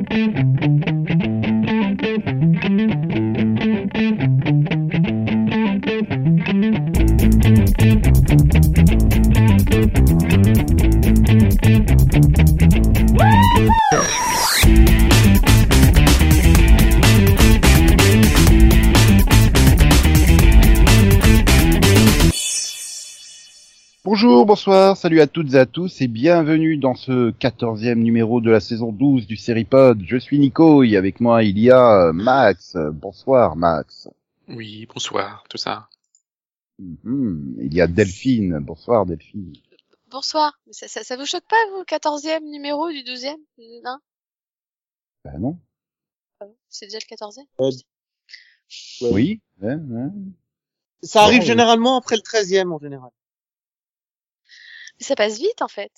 Mm-hmm. Salut à toutes et à tous et bienvenue dans ce quatorzième numéro de la saison 12 du Seripod. Je suis Nico et avec moi il y a euh, Max. Bonsoir Max. Oui, bonsoir, tout ça. Mhm, Il y a Delphine. Bonsoir Delphine. Bonsoir. Mais Ça, ça, ça vous choque pas, vous, quatorzième numéro du douzième Non? Ben non. Ah C'est déjà le quatorzième? Euh, Ouais. Oui. Ça arrive généralement après le 13e en général. Ça passe vite, en fait.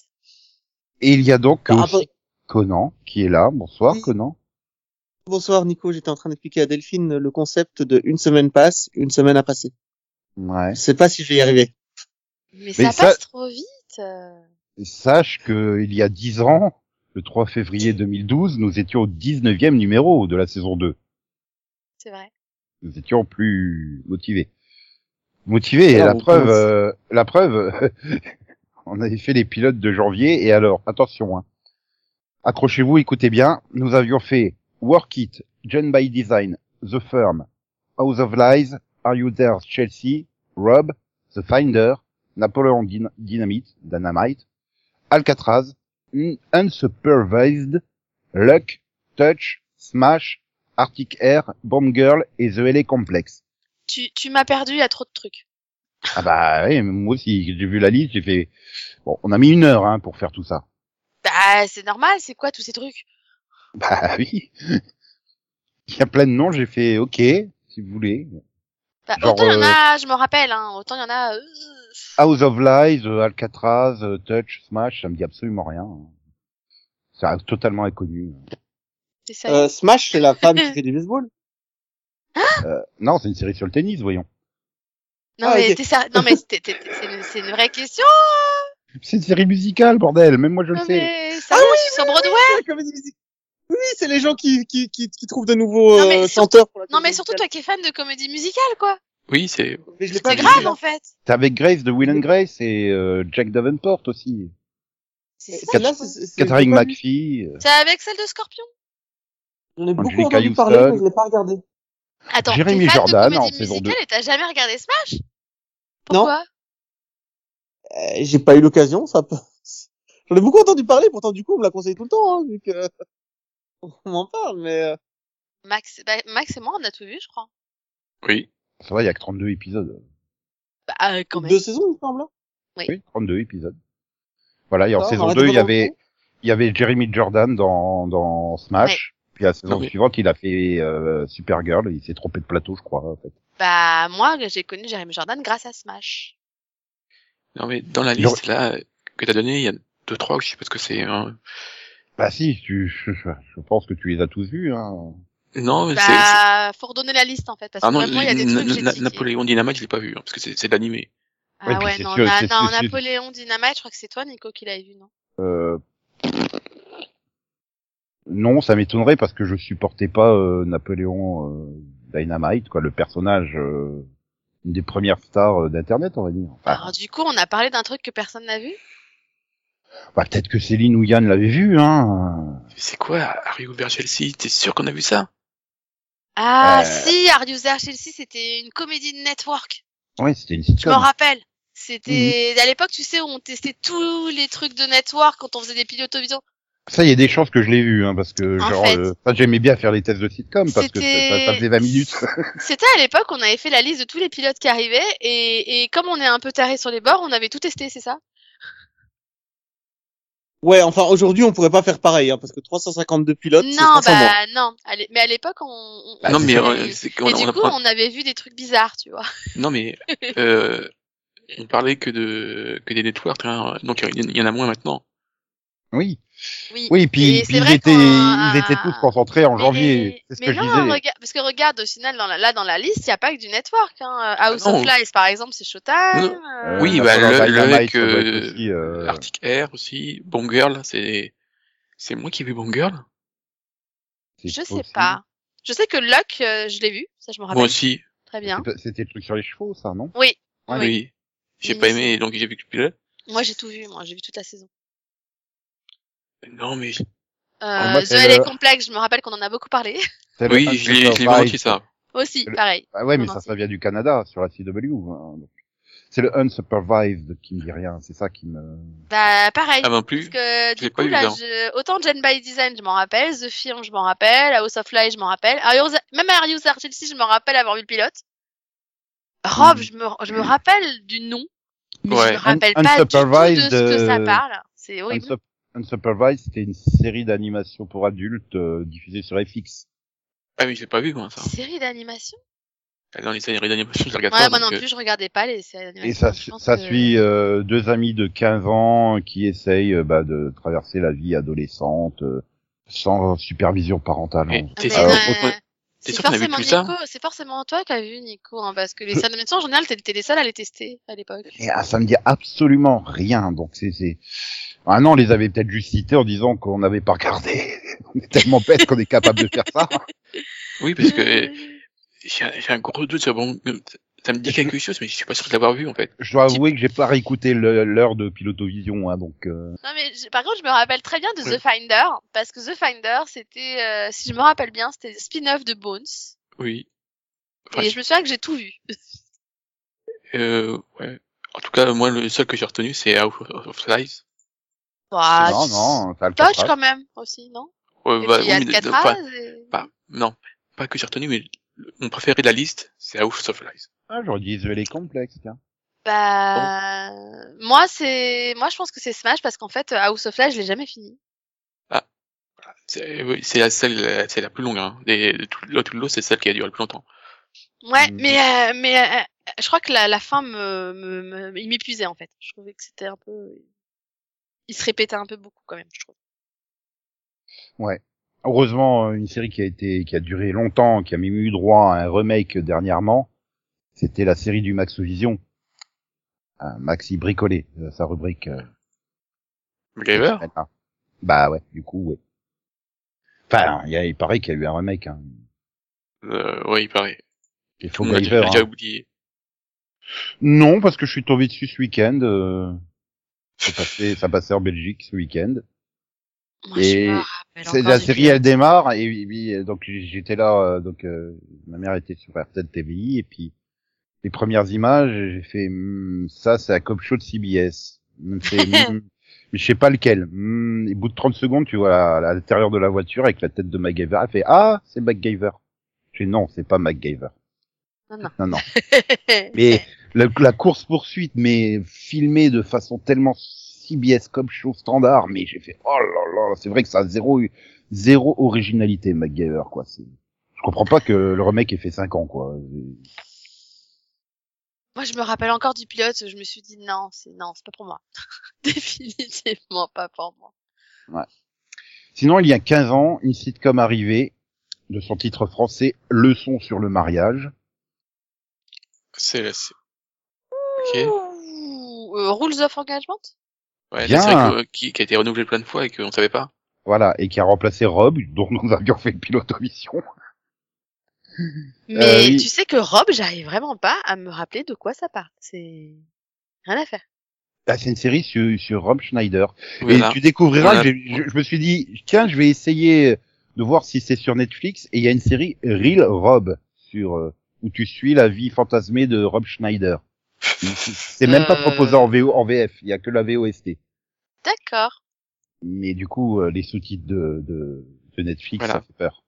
Et il y a donc aussi après- Conan qui est là. Bonsoir Oui. Conan. Bonsoir Nico, j'étais en train d'expliquer à Delphine le concept de une semaine passe, une semaine à passer. Ouais. Je sais pas si je vais y arriver. Mais, ça, ça- passe trop vite. euh. Et sache que il y a dix ans, le 3 février 2012, nous étions au 19e numéro de la saison 2. C'est vrai. nous étions plus motivés. Motivés, et Ah, la preuve, euh, la preuve, on avait fait les pilotes de janvier, et alors, attention, hein. accrochez-vous, écoutez bien, nous avions fait Work It, Gen by Design, The Firm, House of Lies, Are You There, Chelsea, Rob, The Finder, Napoleon Dyn- Dynamite, Dynamite, Alcatraz, Un- Unsupervised, Luck, Touch, Smash, Arctic Air, Bomb Girl et The LA Complex. Tu, tu m'as perdu, il y a trop de trucs. Ah bah oui, mais moi aussi, j'ai vu la liste, j'ai fait... Bon, on a mis une heure hein, pour faire tout ça. Bah, c'est normal, c'est quoi tous ces trucs? Bah oui. Il y a plein de noms, j'ai fait OK, si vous voulez. bah, Genre, Autant il y en euh, a, je me rappelle, hein, autant il y en a... euh, House of Lies, euh, Alcatraz, euh, Touch, Smash, ça me dit absolument rien. C'est euh, totalement inconnu. Euh, Smash, c'est la femme qui fait du baseball? Euh, non, c'est une série sur le tennis, voyons. Non, ah, mais ok. t'es sérieux Non, mais t'es- t'es- c'est une, c'est une vraie question C'est une série musicale, bordel, même moi je le sais. mais sérieux, je suis sur Broadway musicale. Oui, c'est les gens qui, qui, qui, qui trouvent de nouveaux Non, mais euh, chanteurs pour la Non, mais surtout musicale. toi qui es fan de comédie musicale, quoi Oui, c'est. Mais je l'ai pas C'est grave, en fait C'est avec Grace de Will and Grace et euh, Jack Davenport aussi. C'est ça, Catherine. McPhee. euh, C'est avec celle de Scorpion? J'en ai beaucoup entendu parler, mais je l'ai pas regardé. Attends, Jérémy Jordan de en saison musicale deux. et t'as jamais regardé Smash? Pourquoi? Euh, j'ai pas eu l'occasion, ça peut... J'en ai beaucoup entendu parler, pourtant du coup on me l'a conseillé tout le temps, hein, vu que on m'en parle, mais euh, Max, bah, Max et moi, on a tout vu, je crois. Oui. Ça va, il y a que 32 épisodes. Bah, euh, quand même. deux saisons il me semble. hein. Oui, 32 épisodes. Voilà, et en Ça, saison arrête 2, de il y avait, il y avait Jeremy Jordan dans, dans Smash. Puis la saison oui. suivante, il a fait euh, Supergirl. Il s'est trompé de plateau, je crois. En fait. Bah, moi, j'ai connu Jérémy Jordan grâce à Smash. Non, mais dans la liste, là, que t'as donné, il y a deux, trois, je sais pas ce que c'est. Hein. Bah si, tu, je, je pense que tu les as tous vus. Hein. Non, mais Bah, faut redonner la liste, en fait, parce que Ah non, même moi, il y a des trucs que j'ai. Napoléon Dynamite, je l'ai pas vu, hein, parce que c'est de l'animé. Ah Ouais, non, sûr, non, Napoléon Dynamite, je crois que c'est toi, Nico, qui l'avais vu, non? Euh... Non, ça m'étonnerait parce que je supportais pas euh, Napoléon euh, Dynamite, quoi, le personnage, euh, une des premières stars d'internet, on va dire. Enfin, Alors, du coup, on a parlé d'un truc que personne n'a vu? Bah, peut-être que Céline ou Yann l'avaient vu, hein. C'est quoi, Harry Hoover Chelsea T'es sûr qu'on a vu ça? Ah, Euh. si, You There Chelsea, c'était une comédie de network. Ouais, c'était une Je me sitcom. rappelle. C'était Mhm. à l'époque, tu sais, où on testait tous les trucs de network quand on faisait des pilotes vidéo. Ça, il y a des chances que je l'ai vu, hein, parce que En genre, fait. euh, ça, j'aimais bien faire les tests de sitcom parce que ça, faisait 20 minutes. C'était à l'époque, on avait fait la liste de tous les pilotes qui arrivaient et, et comme on est un peu taré sur les bords, on avait tout testé, c'est ça? Ouais, enfin aujourd'hui on pourrait pas faire pareil, hein, parce que 352 pilotes, c'est Non, 300 morts. bah non. L'é- Mais à l'époque, on. on- Bah, Non, c'est mais euh, qu'on et on du coup, apprend- on avait vu des trucs bizarres, tu vois. Non, mais euh, on parlait que de que des networks, hein, donc il y, il y en a moins maintenant. Oui. Oui. Oui, puis, Et puis c'est ils vrai étaient, ils étaient tous concentrés en Mais- janvier. Ce mais que je non, disais. parce que regarde, au final, dans la, là, dans la liste, il n'y a pas que du network. Hein. House non. of Lies, par exemple, c'est Showtime. Euh, Oui, Euh, bah, le- le être euh, aussi, euh, Arctic Air aussi, Bon Girl, c'est c'est moi qui ai vu Bon Girl. Je sais pas. Je sais que Luck, euh, je l'ai vu, ça je me rappelle Moi aussi. très bien. C'était le truc sur les chevaux, ça, non? Oui, Ouais, oui. Oui. J'ai pas aimé, donc j'ai vu que le pilote. Moi j'ai tout vu, moi j'ai vu toute la saison. Non, mais Euh, The c'est LA le- Complex, je me rappelle qu'on en a beaucoup parlé. Oui, je l'ai je aussi, ça. Aussi, Le- pareil. Ah ouais, mais Non, ça, ça vient du Canada, sur la CW. hein, donc. C'est le unsupervised qui me dit rien, c'est ça qui me... Bah pareil. Ah, Parce plus. que Je du coup, là, je... autant Gen by Design, je m'en rappelle, The Firm, je m'en rappelle, House of Lies, je m'en rappelle, Arius... même Arius Archelsea, je me rappelle avoir vu le pilote. Rob, Mm. je me, je me rappelle du nom, mais je Ouais. me rappelle Un- pas du tout de ce que ça euh, parle. C'est horrible. Unsup- Unsupervised, c'était une série d'animation pour adultes euh, diffusée sur FX. Ah, mais j'ai pas vu, moi, ça. Série d'animation? Dans les séries d'animation, je les regarde Ouais, pas. moi non euh, plus, je regardais pas les séries d'animation. Et ça, ça que- suit euh, deux amis de 15 ans qui essayent euh, bah, de traverser la vie adolescente euh, sans supervision parentale. Mais hein. Ah, mais, c'est vu forcément Nico, c'est forcément toi qui as vu Nico, hein, parce que les séries d'animation en général, t'étais les seuls à les tester à l'époque. Et, ah, ça me dit absolument rien. Donc c'est c'est ah non, on les avait peut-être juste cités en disant qu'on n'avait pas regardé. on est tellement bête qu'on est capable de faire ça. Oui, parce que j'ai un- j'ai un gros doute sur bon. Ça me dit quelque chose, mais je suis pas sûr de l'avoir vu, en fait. Je dois avouer que j'ai pas réécouté l'heure de Pilotovision, hein, donc. euh, Non mais je- par contre, je me rappelle très bien de. The Finder parce que The Finder, c'était, euh, si je me rappelle bien, c'était le spin-off de Bones. Oui. Enfin, Et je me souviens que j'ai tout vu. Euh, ouais. En tout cas, moi, le seul que j'ai retenu, c'est House of Lies. Bah, non, non, t'as le Touch quand même aussi, non? Ouais, Et bah, puis oui, mais- enfin, et- pas, non, pas que j'ai retenu, mais mon préféré de la liste, c'est House of Lies. Ah, j'aurais dit The LA Complex, tiens. Bah, moi c'est, moi je pense que c'est Smash parce qu'en fait House of Lies, je l'ai jamais fini. C'est oui, c'est la celle, c'est la plus longue. Hein. Des, de tout, le lot, c'est celle qui a duré le plus longtemps. Ouais, Mhm. mais euh, mais euh, je crois que la, la fin me, me, me- il m'épuisait en fait. Je trouvais que c'était un peu, il se répétait un peu beaucoup quand même, je trouve. Heureusement, euh, une série qui a été, qui a duré longtemps, qui a même eu droit à un remake dernièrement, c'était la série du Max Vision. Un Maxi bricolé, euh, sa rubrique. euh, MacGyver? Maintenant. Bah ouais, du coup, ouais. Enfin, il, y a, il paraît qu'il y a eu un remake. Hein. euh, Ouais, il paraît. Il faut a déjà, hein. oublié. Non, parce que je suis tombé dessus ce week-end. Euh... Ça, passait, ça passait en Belgique ce week-end. Moi, Et C'est la série, elle démarre et euh, donc j'étais là, euh, donc euh, ma mère était sur RTL TVI et puis les premières images, j'ai fait Hmm, ça, c'est un cop show de CBS. Fait, Hmm, mais je sais pas lequel. Hmm, et au bout de 30 secondes, tu vois à, à l'intérieur de la voiture avec la tête de MacGyver. Elle fait ah, c'est MacGyver. Je fais non, c'est pas MacGyver. Non, non. non, non. Mais la, la course poursuite, mais filmée de façon tellement CBS comme show standard, mais j'ai fait oh là là, c'est vrai que ça a zéro zéro originalité MacGyver quoi. C'est, je comprends pas que le remake ait fait 5 ans quoi. Moi, je me rappelle encore du pilote. Je me suis dit non, c'est non, c'est pas pour moi. Définitivement pas pour moi. Sinon, il y a 15 ans, une sitcom arrivée de son titre français Leçon sur le mariage. C'est, c'est... Ok. Ouh, euh, Rules of Engagement? Ouais, Bien. la série que- qui, qui a été renouvelée plein de fois et qu'on savait pas. Voilà, et qui a remplacé Rob, dont nous avions fait le pilote mission. Mais Euh, oui. tu sais que Rob, j'arrive vraiment pas à me rappeler de quoi ça parle. C'est rien à faire. Ah, c'est une série sur, sur Rob Schneider. Voilà. Et tu découvriras, Voilà. je, je me suis dit, tiens, je vais essayer de voir si c'est sur Netflix. Et il y a une série Real Rob sur euh, où tu suis la vie fantasmée de Rob Schneider. C'est même pas Euh. proposé en VO, en VF. Il y a que la VOST. D'accord. Mais du coup, les sous-titres de, de, de Netflix, Voilà. ça fait peur.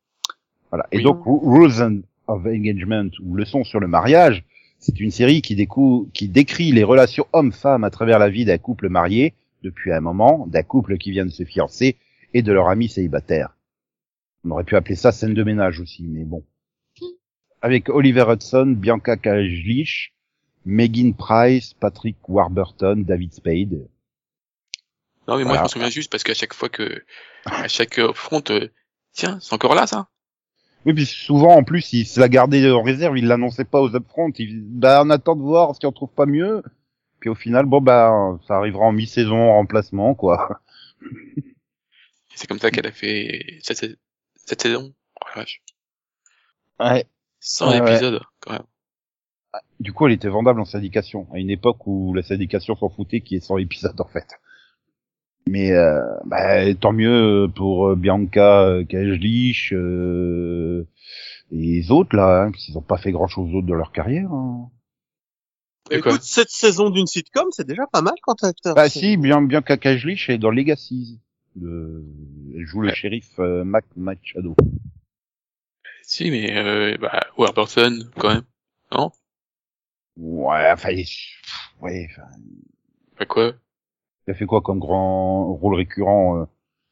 Voilà. Et donc, Ru- Rules of Engagement ou Leçons sur le mariage, c'est une série qui, décou- qui décrit les relations hommes-femmes à travers la vie d'un couple marié depuis un moment, d'un couple qui vient de se fiancer et de leur ami célibataire. On aurait pu appeler ça scène de ménage aussi, mais bon. Avec Oliver Hudson, Bianca Kajlich, Megan Price, Patrick Warburton, David Spade. Non, mais moi, je me souviens juste parce qu'à chaque fois que, à chaque euh, front, euh, tiens, c'est encore là, ça? Oui, puis souvent, en plus, il se l'a gardé en réserve, il l'annonçait pas aux upfront. Il, bah, on attend de voir si on trouve pas mieux. Puis au final, bon, bah, ça arrivera en mi-saison, en remplacement, quoi. C'est comme ça qu'elle a fait cette, cette saison. la vache. Ouais. 100 Ouais, ouais. épisodes, quand même. Du coup, elle était vendable en syndication, à une époque où la syndication s'en foutait qui est 100 épisodes en fait. Mais euh, bah, tant mieux pour euh, Bianca euh, Kajlich euh, et les autres là, hein, parce qu'ils ont pas fait grand chose d'autre de leur carrière. Hein. Écoute, cette saison d'une sitcom, c'est déjà pas mal quand t'as acteur. Bah si, Bianca Kajlich est dans Legacies. De... Elle joue le Ouais. shérif euh, Mac Machado. Si, mais, euh, bah, Warburton, quand même. Non? Ouais, enfin, ouais, enfin, Bah quoi? Il a fait quoi comme grand rôle récurrent euh,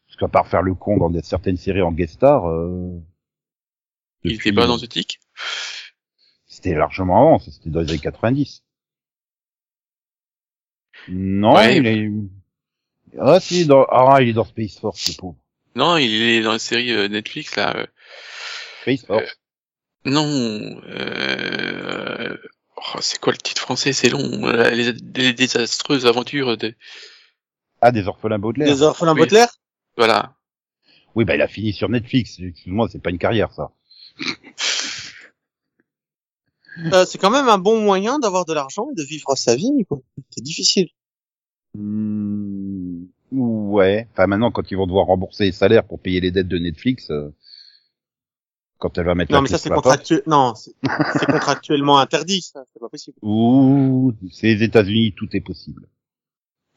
Parce qu'à part faire le con dans des- certaines séries en guest star, euh, Il depuis, était pas euh, dans The Tick? C'était largement avant, c'était dans les années 90. Non, Ouais. il est... Ah si, dans... ah, il est dans Space Force, le pauvre. Non, il est dans la série euh, Netflix, là. euh, Space Force. Non, euh... oh, c'est quoi le titre français? C'est long. euh, Les, les désastreuses aventures de... Ah, des orphelins Baudelaire. Des orphelins Oui. Baudelaire Voilà. Oui, bah il a fini sur Netflix. Excuse-moi, c'est pas une carrière, ça. Euh, c'est quand même un bon moyen d'avoir de l'argent et de vivre sa vie, quoi. C'est difficile. Hmm, Ouais. Enfin, maintenant, quand ils vont devoir rembourser les salaires pour payer les dettes de Netflix, euh, quand elle va mettre Non, la mais ça, c'est sous la porte. contractuel, non, c'est c'est contractuellement interdit, ça. C'est pas possible. Ouh, c'est les États-Unis, tout est possible.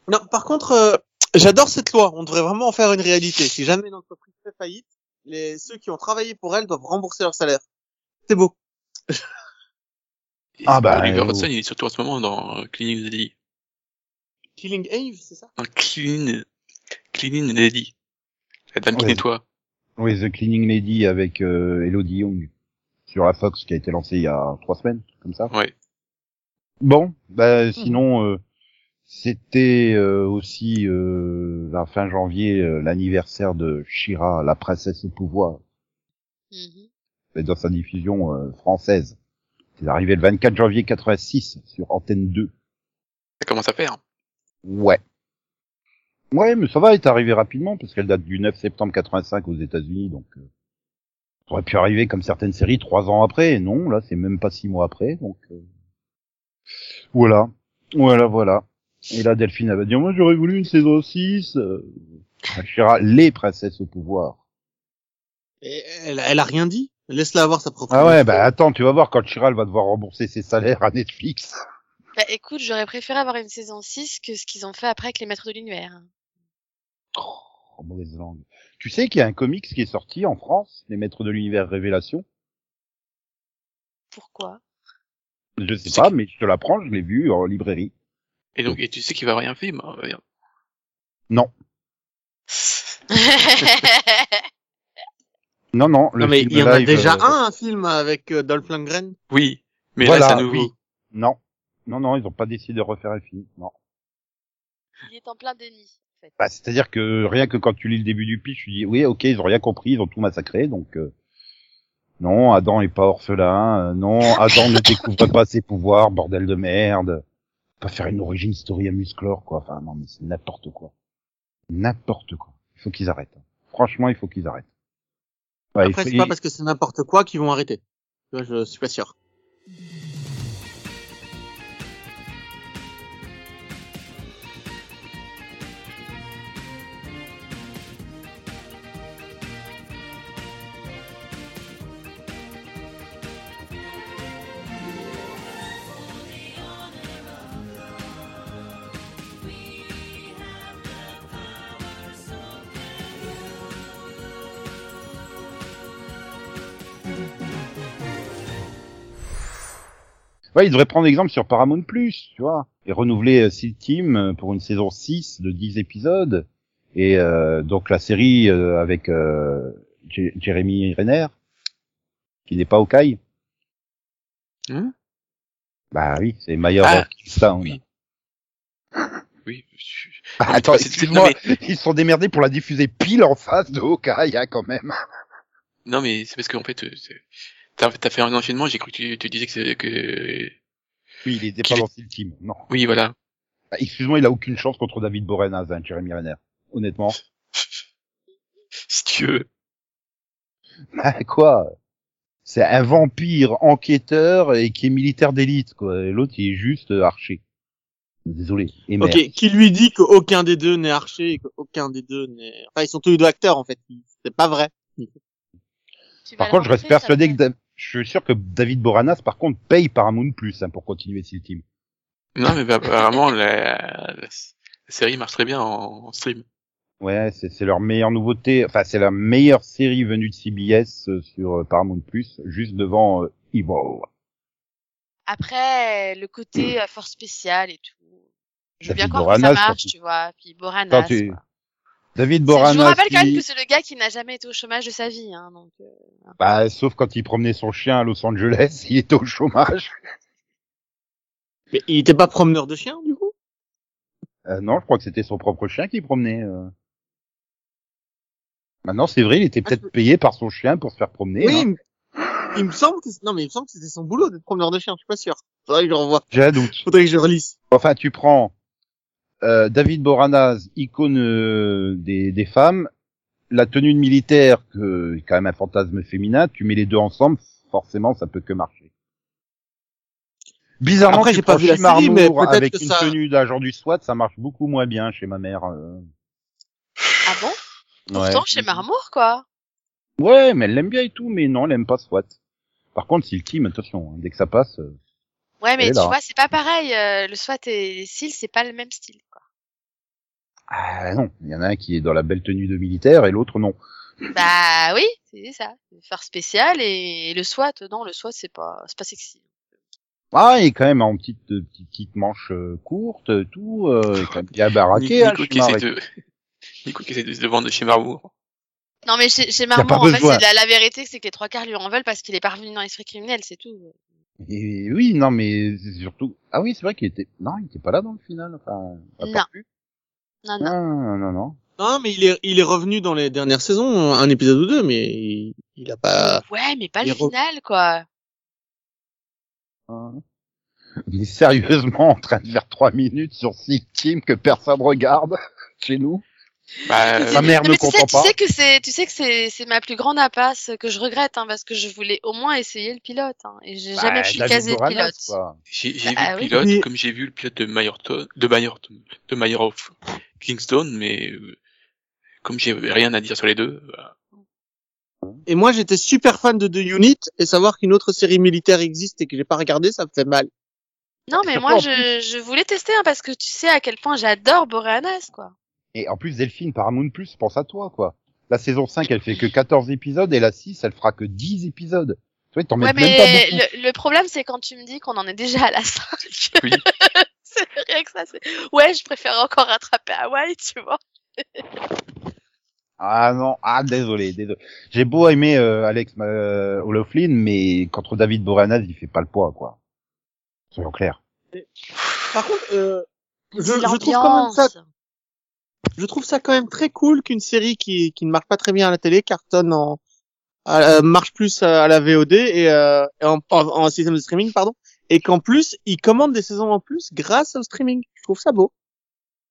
Non, par contre, euh, j'adore cette loi. On devrait vraiment en faire une réalité. Si jamais une entreprise fait faillite, les, ceux qui ont travaillé pour elle doivent rembourser leur salaire. C'est beau. Ah bah, Oliver euh, Hudson, il est surtout en ce moment dans euh, Cleaning Lady. Killing Eve, c'est ça? Dans Cleaning, Cleaning Lady. La dame qui nettoie. Oui, The Cleaning Lady avec euh, Elodie Young sur la Fox qui a été lancée il y a trois semaines, comme ça. Ouais. Bon, bah sinon euh, c'était euh, aussi euh, la fin janvier euh, l'anniversaire de Shira, la princesse au pouvoir, Mhm. et dans sa diffusion euh, française. C'est arrivé le 24 janvier 86 sur Antenne 2. Ça commence à faire. Ouais. Ouais, mais ça va, elle est arrivé rapidement parce qu'elle date du 9 septembre 85 aux États-Unis, donc euh, ça aurait pu arriver comme certaines séries trois ans après. Non, là c'est même pas six mois après, donc euh, voilà, voilà, voilà. Et là Delphine elle va dire moi j'aurais voulu une saison 6. Euh... Shira, les princesses au pouvoir. Et elle, elle a rien dit? Laisse-la avoir sa propre. Ah ouais, bah attends, tu vas voir quand Shira elle va devoir rembourser ses salaires à Netflix. Bah écoute, j'aurais préféré avoir une saison 6 que ce qu'ils ont fait après avec les maîtres de l'univers. Oh, mauvaise langue. Tu sais qu'il y a un comics qui est sorti en France, Les Maîtres de l'Univers Révélation? Pourquoi? Je sais pas, mais je te l'apprends, je l'ai vu en librairie. Et donc, et tu sais qu'il va un film. hein. Non, non, non. Le Non, mais film il y en a live, déjà euh, un, un film avec euh, Dolph Lundgren. Oui. Mais Voilà, là, à nouveau. oui. Non, non, non, ils ont pas décidé de refaire un film. Non. Il est en plein déni. En fait. Bah, c'est-à-dire que rien que quand tu lis le début du pitch, tu dis oui, ok, ils ont rien compris, ils ont tout massacré, donc euh, non, Adam est pas orphelin, euh, non, Adam ne découvre pas ses pouvoirs, bordel de merde. Pas faire une origin story à musclore, quoi. Enfin, non, mais c'est n'importe quoi. N'importe quoi. Il faut qu'ils arrêtent. Franchement, il faut qu'ils arrêtent. Ouais, Après, faut- c'est pas parce que c'est n'importe quoi qu'ils vont arrêter. Je suis pas sûr. Ouais, ils devraient prendre exemple sur Paramount+, tu vois, et renouveler euh, Seal Team euh, pour une saison 6 de 10 épisodes, et euh, donc la série euh, avec euh, J- Jeremy Renner, qui n'est pas au. Hein? Bah oui, c'est Mayor Ah, oui. Oui. je- Ah, Non, mais attends, excuse-moi, ils se sont démerdés pour la diffuser pile en face de Hawkeye, hein, quand même. Non, mais c'est parce qu'en fait, euh, c'est- t'as t'as fait un enchaînement, j'ai cru que tu, tu disais que c'est que... Oui, il était pas dans Seal Team, non. Oui, voilà. Bah, excuse-moi, il a aucune chance contre David Boreanaz, hein, Jeremy Renner. Honnêtement. si tu veux. Bah, quoi? C'est un vampire enquêteur et qui est militaire d'élite, quoi. Et l'autre, il est juste euh, archer. Désolé. Et merde. Ok, qui lui dit qu'aucun des deux n'est archer et qu'aucun des deux n'est... Enfin, ils sont tous les deux acteurs, en fait. C'est pas vrai. Tu Par le contre, je reste persuadé que je suis sûr que David Boranas, par contre, paye Paramount Plus hein, pour continuer Seal Team. Non, mais bah, apparemment, la, la, la série marche très bien en, en stream. Ouais, c'est c'est leur meilleure nouveauté. Enfin, c'est la meilleure série venue de CBS euh, sur euh, Paramount Plus, juste devant euh, Evil. Après, le côté euh, force spéciale et tout. Je veux bien croire que ça marche, surtout. tu vois. Puis Boranas. Attends, tu- quoi. David Boranas. Je vous rappelle quand même que c'est le gars qui n'a jamais été au chômage de sa vie, hein, donc. euh, Bah, sauf quand il promenait son chien à Los Angeles, il était au chômage. Mais il était pas promeneur de chiens, du coup? Euh, non, je crois que c'était son propre chien qui promenait. euh. Maintenant, c'est vrai, il était Ah, peut-être payé par son chien pour se faire promener. Oui, hein. mais- il me semble que... Non, mais il me semble que c'était son boulot d'être promeneur de chiens, je suis pas sûr. Faudrait que je revoie. J'ai un doute. Faudrait que je relise. Enfin, tu prends euh, David Boranas, icône euh, des, des femmes, la tenue de militaire, que quand même un fantasme féminin, tu mets les deux ensemble, forcément, ça peut que marcher. Bizarrement, Après, j'ai pas vu la série, mais avec que une ça- tenue d'agent du SWAT, ça marche beaucoup moins bien chez ma mère. euh. Ah bon? Pourtant, chez Marmour, quoi. Ouais, mais elle l'aime bien et tout, mais non, elle aime pas SWAT. Par contre, si le team, attention, hein, dès que ça passe, euh, Ouais, mais tu là. vois, c'est pas pareil. euh, le SWAT et les SEAL, c'est pas le même style, quoi. ah non, il y en a un qui est dans la belle tenue de militaire et l'autre non. Bah oui, c'est ça. Faire spécial et, et le SWAT, non, le SWAT, c'est pas, c'est pas sexy. Ah, il est quand même en petite euh, petite, petite manche euh, courte, euh, tout, euh, quand même bien baraqué. hein, Nico, qui Shimar, essaie de, Nico qui essaie de se vendre chez Marmour. Non, mais chez, chez en fait, c'est la, la vérité, c'est que les trois quarts lui en veulent parce qu'il est parvenu dans l'esprit criminel, c'est tout. Et oui, non, mais c'est surtout. Ah oui, c'est vrai qu'il était. Non, il était pas là dans le final. Enfin, pas Non. plus. Non, non. Non, non, non, non. Non, mais il est, il est revenu dans les dernières saisons, un épisode ou deux, mais il, il a pas... Ouais, mais pas le re- final, quoi. Hein. On est sérieusement en train de faire trois minutes sur six teams que personne regarde chez nous. Bah, Ma mère ne tu sais, comprend tu pas. sais que c'est, tu sais que c'est, c'est ma plus grande impasse que je regrette, hein, parce que je voulais au moins essayer le pilote, hein, et j'ai jamais pu caser le pilote. j'ai j'ai Bah vu le oui. pilote Mais- comme j'ai vu le pilote de Mayerton, de Mayerton, de Mayer of Kingston, mais euh, comme j'ai rien à dire sur les deux, bah, Et moi, j'étais super fan de The Unit, et savoir qu'une autre série militaire existe et que j'ai pas regardé, ça me fait mal. Non, mais moi, je, je voulais tester, hein, parce que tu sais à quel point j'adore Boreanaz, quoi. Et en plus, Delphine, Paramount Plus, pense à toi, quoi. La saison 5, elle fait que 14 épisodes, et la 6, elle fera que 10 épisodes. Tu vois, t'en Ouais, mettent même pas mais beaucoup. le, le problème, c'est quand tu me dis qu'on en est déjà à la 5. Oui. c'est rien que ça, c'est, ouais, je préfère encore rattraper Hawaii, tu vois. Ah non, ah désolé, désolé. J'ai beau aimer euh, Alex euh, O'Loughlin, mais contre David Boreanaz, il fait pas le poids, quoi. Soyons clairs. Par contre, euh, je, je trouve quand même ça. Je trouve ça quand même très cool qu'une série qui, qui ne marche pas très bien à la télé cartonne en, euh, marche plus à, à la VOD et, euh, et en, en, en système de streaming, pardon, et qu'en plus, ils commandent des saisons en plus grâce au streaming. Je trouve ça beau.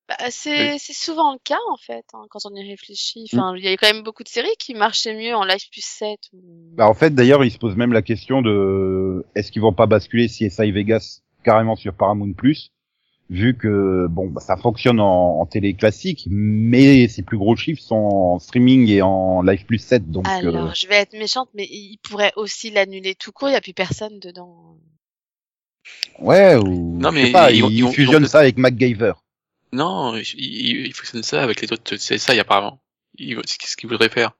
Bah, c'est, c'est souvent le cas, en fait, hein, quand on y réfléchit. Enfin, il y a quand même beaucoup de séries qui marchaient mieux en live plus 7. Ou... Bah, en fait, d'ailleurs, il se pose même la question de est-ce qu'ils vont pas basculer CSI Vegas carrément sur Paramount Plus, vu que bon, bah, ça fonctionne en, en télé classique, mais ses plus gros chiffres sont en streaming et en live plus 7, donc. Alors, euh, je vais être méchante, mais il pourrait aussi l'annuler tout court, il n'y a plus personne dedans. Ouais, ou Non, je sais mais pas, ils ils vont- fusionne ils vont ça avec MacGyver. non, il, il, il fonctionne ça avec les autres CSI apparemment. Il, c'est ce qu'il voudrait faire?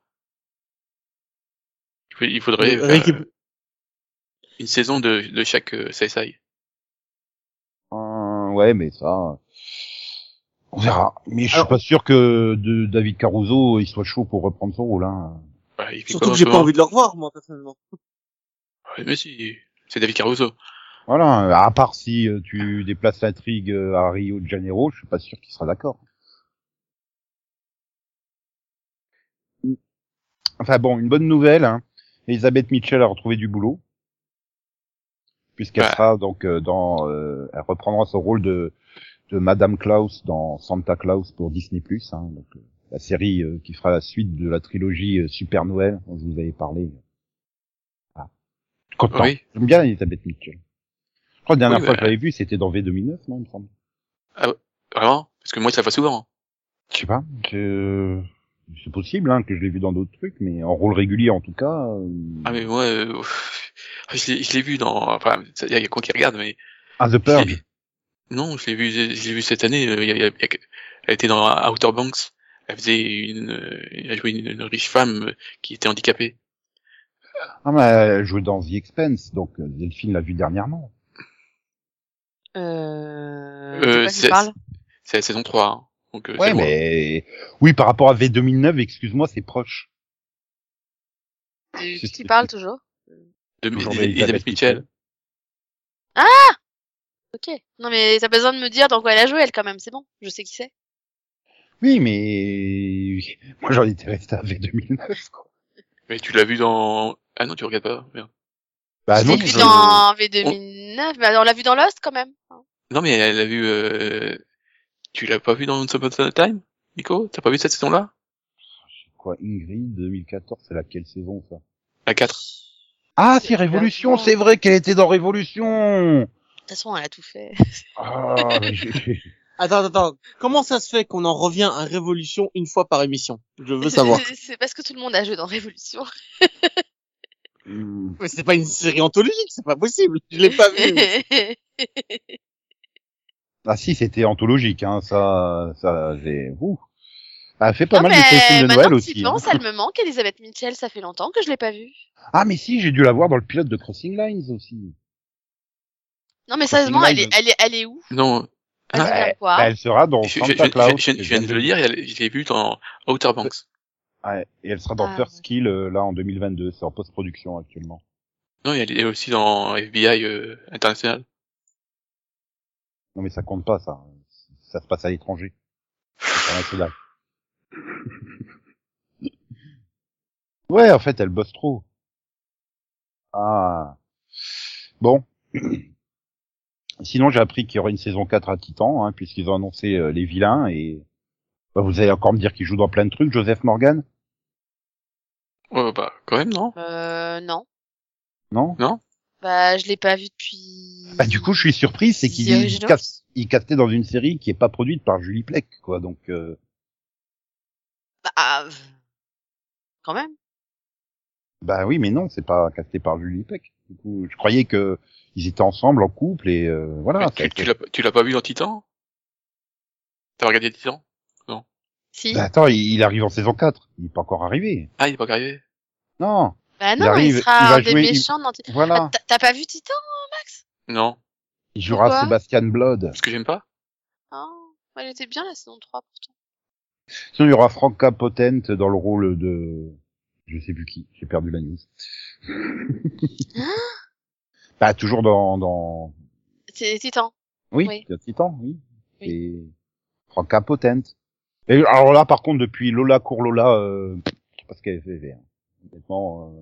Il faudrait Euh, euh, une saison de, de chaque euh, CSI. Ouais, mais ça, on verra. Mais je suis pas sûr que de David Caruso il soit chaud pour reprendre son rôle. Hein. Ouais, il fait Surtout que j'ai pas envie de le revoir, moi, personnellement. Ouais, mais si, c'est David Caruso. Voilà, à part si euh, tu déplaces l'intrigue euh, à Rio de Janeiro, je suis pas sûr qu'il sera d'accord. Enfin bon, une bonne nouvelle, hein. Elisabeth Mitchell a retrouvé du boulot, puisqu'elle sera donc euh, dans, euh, elle reprendra son rôle de de Madame Klaus dans Santa Claus pour Disney Hein, donc, euh, la série euh, qui fera la suite de la trilogie euh, Super Noël dont je vous avais parlé. Ah. Content. Oui. J'aime bien Elisabeth Mitchell. Je crois que la dernière Oui, fois bah. que je l'avais vue, c'était dans V2009, non, il me semble. Vraiment? Parce que moi, ça va souvent. Je sais pas. je- C'est possible hein, que je l'ai vu dans d'autres trucs, mais en rôle régulier en tout cas. euh, Ah, mais moi, euh, je l'ai je l'ai vu dans... Enfin, il y a quoi qui regarde, mais... Ah, The Purge. Non, je l'ai vu, je l'ai vu cette année. euh, il y a- il y a- il y a- elle était dans Outer Banks. Elle faisait une, euh, elle a joué une, une riche femme euh, qui était handicapée. Ah, mais elle jouait dans The Expense, donc Delphine l'a vu dernièrement. Euh... Euh, c'est- parles C'est la saison 3. hein. Donc, euh, Ouais, c'est loin. mais oui, par rapport à V2009, excuse-moi, c'est proche. Tu, tu parles toujours? De Elisabeth Mitchell. Ok. Non mais t'as pas besoin de me dire dans quoi elle a joué elle quand même, c'est bon. Je sais qui c'est. Oui, mais moi j'en étais resté à V2009. Quoi. Mais tu l'as vu dans... Ah non, tu regardes pas. Merde. Bah je non, vu je- dans V2009. Bah, on l'a vu dans Lost quand même. Non, mais elle a vu... Euh... Tu l'as pas vu dans Once Upon a Time, Nico? T'as pas vu cette saison-là? Quoi, Ingrid 2014, c'est laquelle saison ça? La 4. Ah, C'est si Révolution, c'est vrai qu'elle était dans Révolution. De toute façon, elle a tout fait. Ah, mais j'ai- j'ai- Attends, attends, attends. Comment ça se fait qu'on en revient à Révolution une fois par émission? Je veux savoir. c'est parce que tout le monde a joué dans Révolution. Hmm. Mais c'est pas une série anthologique, c'est pas possible. Je l'ai pas vu. Ah si, c'était anthologique, hein, ça, ça, j'ai, ouh. Elle fait pas non, mal de films de Noël aussi. t'y hein. penses, elle me manque, Elisabeth Mitchell, ça fait longtemps que je l'ai pas vue. Ah mais si, j'ai dû la voir dans le pilote de Crossing Lines aussi. Non mais sérieusement, elle est, elle est, elle est où? Non, Elle Ah, quoi Bah, elle sera dans je, Santa je, Claus. je, je, je viens de le dire, elle- je l'ai vu dans Outer Banks. Ouais, et elle sera dans Ah, First ouais. Kill euh, là en 2022, c'est en post-production actuellement. Non, elle est aussi dans FBI euh, International. Non mais ça compte pas ça. Ça se passe à l'étranger. International. ouais, en fait, elle bosse trop. Ah. Bon. Sinon, j'ai appris qu'il y aurait une saison 4 à Titan, hein, puisqu'ils ont annoncé euh, les vilains et bah, vous allez encore me dire qu'il joue dans plein de trucs, Joseph Morgan? Ouais, bah, quand même, non? Euh, non. Non? Bah, je l'ai pas vu depuis. Bah du coup, je suis surpris, c'est qu'il casse- il castait dans une série qui est pas produite par Julie Plec, quoi. Donc, euh, Bah, euh, quand même. Bah oui, mais non, c'est pas casté par Julie Plec. Du coup, je croyais que ils étaient ensemble en couple et euh, voilà. Tu, tu l'as pas- tu l'as pas vu dans Titan? T'as regardé Titan? Si. Bah, attends, il, il arrive en saison 4. Il est pas encore arrivé. Ah, il est pas arrivé Non, Bah non, arrive, il sera il va un des jouer- il- méchants dans. Ah, voilà. t'as- T'as pas vu Titan Non, Il jouera Pourquoi? Sébastien Blood. parce que j'aime pas. Oh, elle était bien la saison 3 pourtant. Sinon, il y aura Franca Potent dans le rôle de... Je sais plus qui, j'ai perdu la news. bah, toujours dans... dans... C'est Titan. Oui, Oui. c'est Titan, oui. Oui. Et Franca Potent. Et alors là, par contre, depuis Lola court Lola, euh, je sais pas ce qu'elle fait. hein. Honnêtement,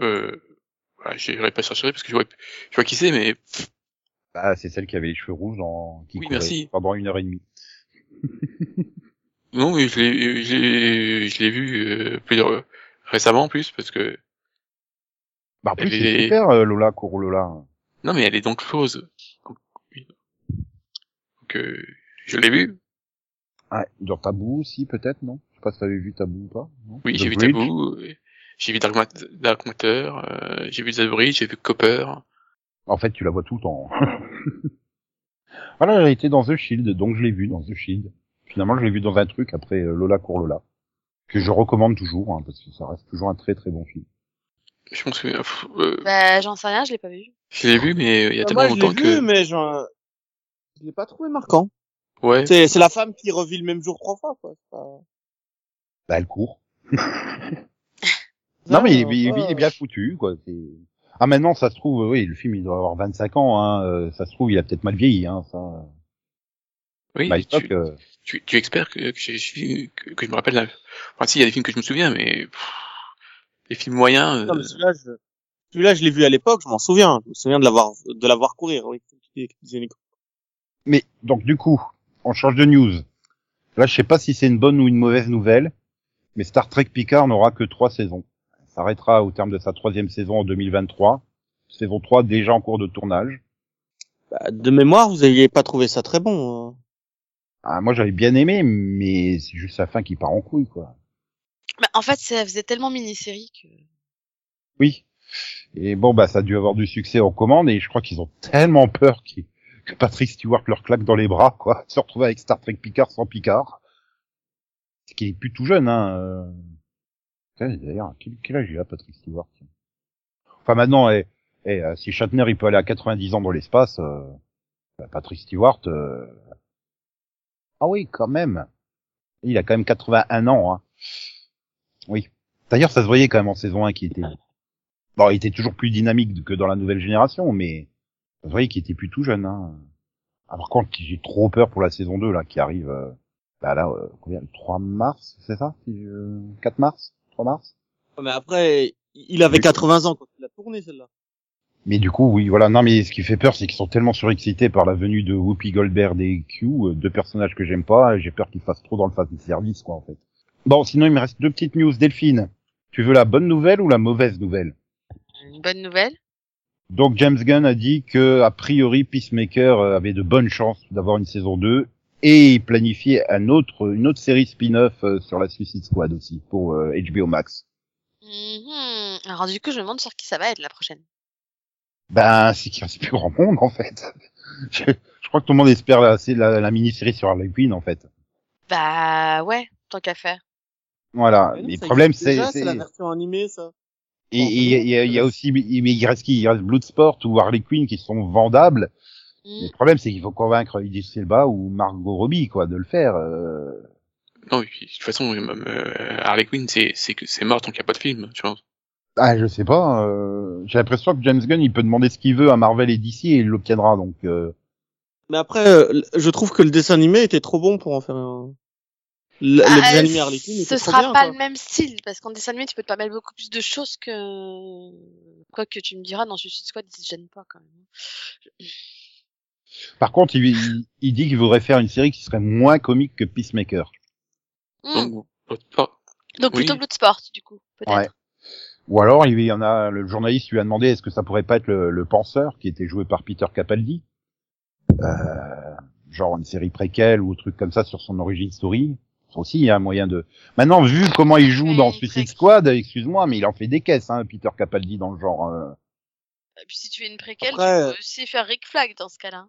euh, Euh, ouais, j'irai pas chercher parce que je vois, je vois qui c'est, mais bah, c'est celle qui avait les cheveux rouges dans... qui Oui, courait merci. pendant une heure et demie. non, mais je l'ai, je l'ai, je l'ai vu euh, plusieurs récemment en plus parce que Bah, en plus, Elle c'est est- super, euh, Lola non, mais elle est donc close. Donc, euh, je l'ai vu. Ouais, dans Tabou aussi, peut-être, non? Je sais pas si t'avais vu Tabou ou pas. non? Oui, j'ai vu euh, j'ai vu Dark, Mat- Dark Matter, euh, j'ai vu The Bridge, j'ai vu Copper. En fait, tu la vois tout le temps. voilà, elle a été dans The Shield, donc je l'ai vu dans The Shield. Finalement, je l'ai vu dans un truc après euh, Lola court Lola. Que je recommande toujours, hein, parce que ça reste toujours un très très bon film. Je pense que pff, euh, Bah, j'en sais rien, je l'ai pas vu. je l'ai vu, mais il y a Bah, tellement moi, je l'ai longtemps vu, que mais genre, je l'ai pas trouvé marquant. ouais. C'est, c'est la femme qui revit le même jour trois fois, quoi. Pas- Bah, elle court. non, mais il, il est- ouais. il est bien foutu, quoi. c'est- Ah, maintenant, ça se trouve, oui, le film, il doit avoir 25 ans, hein. euh, Ça se trouve, il a peut-être mal vieilli, hein, ça. Oui, Bah, tu, tu... tu, tu espères que, que, que, que je me rappelle. la- Enfin, si, il y a des films que je me souviens, mais pff, les films moyens. Non, mais euh, celui-là, je, celui-là, je l'ai vu à l'époque, je m'en souviens. Je me souviens de l'avoir, de l'avoir courir, oui. Mais, donc, du coup, on change de news. Là, je sais pas si c'est une bonne ou une mauvaise nouvelle, mais Star Trek Picard n'aura que trois saisons. Ça s'arrêtera au terme de sa troisième saison en 2023. Saison 3 déjà en cours de tournage. Bah, de mémoire, vous aviez pas trouvé ça très bon. hein. Ah, moi, j'avais bien aimé, mais c'est juste la fin qui part en couille, quoi. Bah, en fait, ça faisait tellement mini-série que... Oui. Et bon, bah, ça a dû avoir du succès en commande, et je crois qu'ils ont tellement peur qu'ils- que Patrick Stewart leur claque dans les bras, quoi. Se retrouver avec Star Trek Picard sans Picard. C'est qu'il est plus tout jeune, hein. euh. D'ailleurs, quel, quel âge il a, Patrick Stewart Enfin, maintenant, eh, eh, euh, si Shatner, il peut aller à 90 ans dans l'espace, euh, bah, Patrick Stewart... euh, Ah oui, quand même. Il a quand même 81 ans, hein. Oui. D'ailleurs, ça se voyait quand même en saison 1 qui était... Bon, il était toujours plus dynamique que dans la nouvelle génération, mais ça se voyait qu'il était plus tout jeune. Hein. Ah, par contre, j'ai trop peur pour la saison 2, là, qui arrive... euh, Bah là, euh, combien Le 3 mars, c'est ça si je... 4 mars 3 mars? Mais après, il avait Oui. 80 ans quand il a tourné celle-là. Mais du coup, oui, voilà. Non, mais ce qui fait peur, c'est qu'ils sont tellement surexcités par la venue de Whoopi Goldberg et Q, euh, deux personnages que j'aime pas. J'ai peur qu'ils fassent trop dans le fan service, quoi, en fait. Bon, sinon, il me reste deux petites news. Delphine, tu veux la bonne nouvelle ou la mauvaise nouvelle? Une bonne nouvelle? Donc, James Gunn a dit que, a priori, Peacemaker euh, avait de bonnes chances d'avoir une saison 2 et il planifiait un autre, une autre série spin-off euh, sur la Suicide Squad aussi pour euh, HBO Max. Mhm. Alors du coup, je me demande sur qui ça va être la prochaine. Ben, c'est qu'il reste plus grand monde, en fait. je, je crois que tout le monde espère la, la, la mini-série sur Harley Quinn, en fait. Bah ouais, tant qu'à faire. Voilà. Mais non, Mais ça le problème, existe c'est, c'est, la version animée, ça. et- il y, a- y a- il y a aussi, mais il reste qui? Il reste Bloodsport ou Harley Quinn qui sont vendables. Mais le problème, c'est qu'il faut convaincre Idris Elba ou Margot Robbie, quoi, de le faire. euh. Non, et puis, de toute façon, même, euh, Harley Quinn, c'est, c'est que c'est mort tant qu'il n'y a pas de film, tu vois. Ah, je sais pas. euh, J'ai l'impression que James Gunn, il peut demander ce qu'il veut à Marvel et DC et il l'obtiendra. Donc, euh, Mais après, euh, je trouve que le dessin animé était trop bon pour en faire un. Le, le Ah, dessin animé Harley Quinn ce était trop sera bien, pas quoi. le même style parce qu'en dessin animé tu peux te permettre beaucoup plus de choses que quoi que tu me diras dans Suicide Squad ils se gênent pas quand même. par contre, il, il, il dit qu'il voudrait faire une série qui serait moins comique que Peacemaker. Hmm. Donc, l'autre part- Donc plutôt oui. Bloodsport du coup peut-être. Ouais. Ou alors, il y en a, le journaliste lui a demandé est-ce que ça pourrait pas être le, le penseur qui était joué par Peter Capaldi, euh, genre une série préquelle ou un truc comme ça sur son origin story. C'est aussi il y a un moyen de. Maintenant, vu comment il joue dans Suicide Squad, excuse-moi, mais il en fait des caisses, hein, Peter Capaldi dans le genre. euh, Et puis si tu fais une préquelle Après, tu peux aussi faire Rick Flag dans ce cas-là.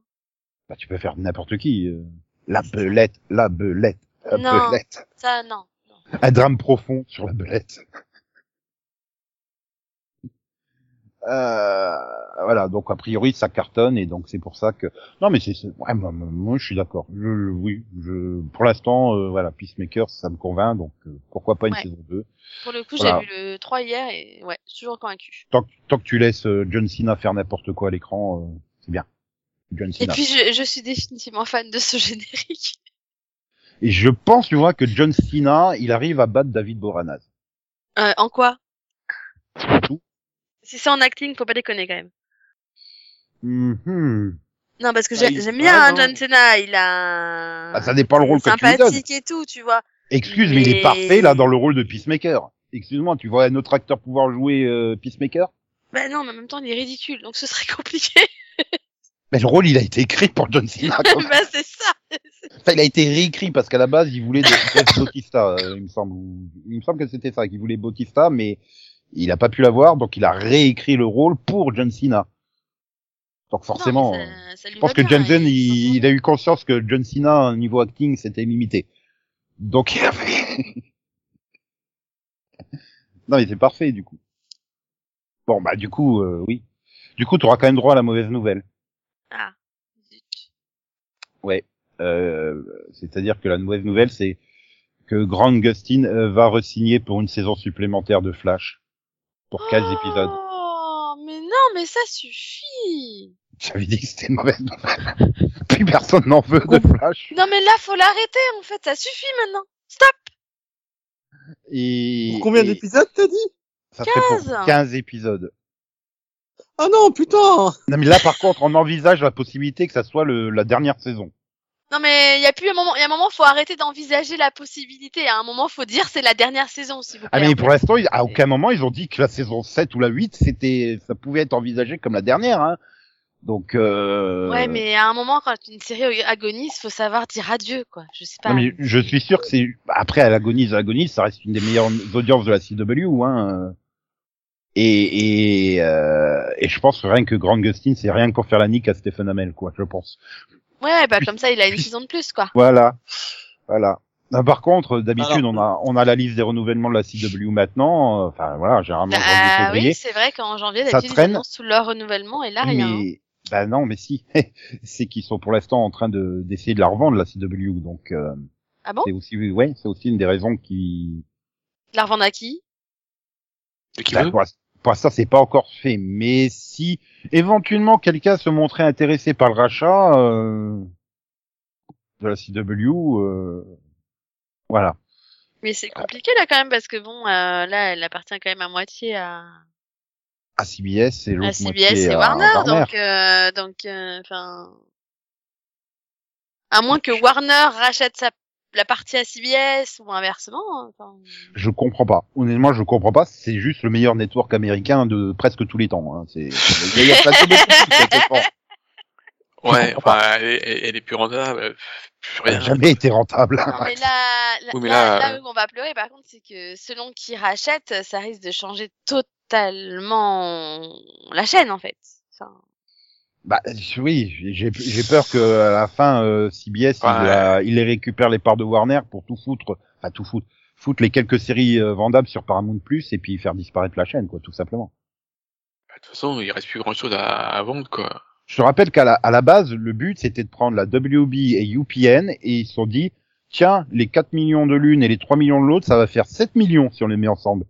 bah, tu peux faire n'importe qui. euh, La belette, la belette, la Non. belette. Ça non. non. Un drame profond sur la belette. Euh, voilà, donc a priori ça cartonne et donc c'est pour ça que non mais c'est ouais, moi, moi, je suis d'accord. Je, je- oui, je pour l'instant euh, voilà Peacemaker ça me convainc donc euh, pourquoi pas une Ouais. saison 2. Pour le coup Voilà. j'ai vu le 3 hier et ouais toujours convaincu. Tant que tant que tu laisses euh, John Cena faire n'importe quoi à l'écran euh, c'est bien. John Et Cena. puis je, je suis définitivement fan de ce générique. Et je pense tu vois que John Cena il arrive à battre David Boranaz. Euh, en quoi? Tout. Si c'est en acting faut pas déconner quand même. Mhm. Non parce que Ah, il- j'aime bien hein. John Cena il a Ah, ça dépend le rôle que tu lui donnes. sympathique et tout tu vois. Excuse, mais il est parfait là dans le rôle de Peacemaker. Excuse-moi, tu vois un autre acteur pouvoir jouer euh, Peacemaker? Bah non mais en même temps il est ridicule donc ce serait compliqué. Mais le rôle, il a été écrit pour John Cena. bah c'est ça. Enfin, il a été réécrit parce qu'à la base, il voulait de- Bautista, euh, il me semble. Il me semble que c'était ça, qu'il voulait Bautista, mais il a pas pu l'avoir, donc il a réécrit le rôle pour John Cena. Donc forcément, Non, mais ça- ça lui je pense que John Gunn, il- il, il a eu conscience que John Cena, au niveau acting, c'était limité. Donc il a fait... non mais c'est parfait du coup. Bon bah du coup, euh, oui. Du coup, tu auras quand même droit à la mauvaise nouvelle. Ah. zut. Ouais. Euh, C'est-à-dire que la mauvaise nouvelle, c'est que Grant Gustin euh, va re-signer pour une saison supplémentaire de Flash. Pour 15 épisodes. Oh, mais non, mais ça suffit. J'avais dit que c'était une mauvaise nouvelle. Plus personne n'en veut de Flash. Non, mais là, faut l'arrêter, en fait. Ça suffit maintenant. Stop. Et, Pour combien et d'épisodes t'as dit? Ça serait pour 15. 15 épisodes. Ah non, putain Non mais là par contre, on envisage la possibilité que ça soit le, la dernière saison. Non mais il y a plus un moment, il y a un moment faut arrêter d'envisager la possibilité. À un moment faut dire c'est la dernière saison s'il vous plaît. Ah mais pour l'instant, à aucun moment ils ont dit que la saison 7 ou la 8, c'était, ça pouvait être envisagé comme la dernière. Hein. Donc. Euh... Ouais mais à un moment quand une série agonise faut savoir dire adieu quoi. Je sais pas. Non, mais je suis sûr que c'est après elle agonise, elle agonise, ça reste une des meilleures audiences de la CW, hein. Et et, euh, et je pense rien que Grant Gustin, c'est rien que pour faire la nique à Stephen Amell, quoi, je pense. Ouais bah comme ça il a une saison de plus quoi. Voilà, voilà. Ah, Par contre, d'habitude, on a on a la liste des renouvellements de la CW maintenant. euh, Enfin voilà, généralement janvier, Bah février. oui c'est vrai qu'en janvier Ça d'habitude ils traîne. annoncent tout leur renouvellement et là rien. mais bah non, mais si, c'est qu'ils sont pour l'instant en train de d'essayer de la revendre la CW, donc euh, Ah bon? c'est aussi ouais, c'est aussi une des raisons qui la revendre à qui? Qui Bah, pour, pour l'instant, c'est pas encore fait, mais si éventuellement quelqu'un se montrait intéressé par le rachat euh, de la CW, euh, voilà. Mais c'est compliqué là quand même parce que bon euh, là elle appartient quand même à moitié à, À CBS et l'autre à CBS et à Warner, donc euh, donc euh, enfin à moins que Warner rachète sa la partie à CBS ou inversement. hein, Enfin, Je comprends pas. Honnêtement, je comprends pas. C'est juste le meilleur network américain de presque tous les temps. Hein. C'est, il y a pas de Ouais, enfin, elle, est- elle est plus rentable. euh, Elle rien. a jamais été rentable. non, mais là, là, Oui, mais là- là, là où on va pleurer, par contre, c'est que selon qui rachète, ça risque de changer totalement la chaîne, en fait. Enfin, Bah oui, j'ai j'ai peur que à la fin euh, CBS il, Ouais. a- il les récupère les parts de Warner pour tout foutre, enfin tout foutre, foutre les quelques séries euh, vendables sur Paramount Plus et puis faire disparaître la chaîne quoi, tout simplement. De toute façon, il reste plus grand chose à, à vendre, quoi. Je te rappelle qu'à la, à la base le but c'était de prendre la WB et UPN et ils se sont dit tiens les 4 millions de l'une et les 3 millions de l'autre ça va faire 7 millions si on les met ensemble.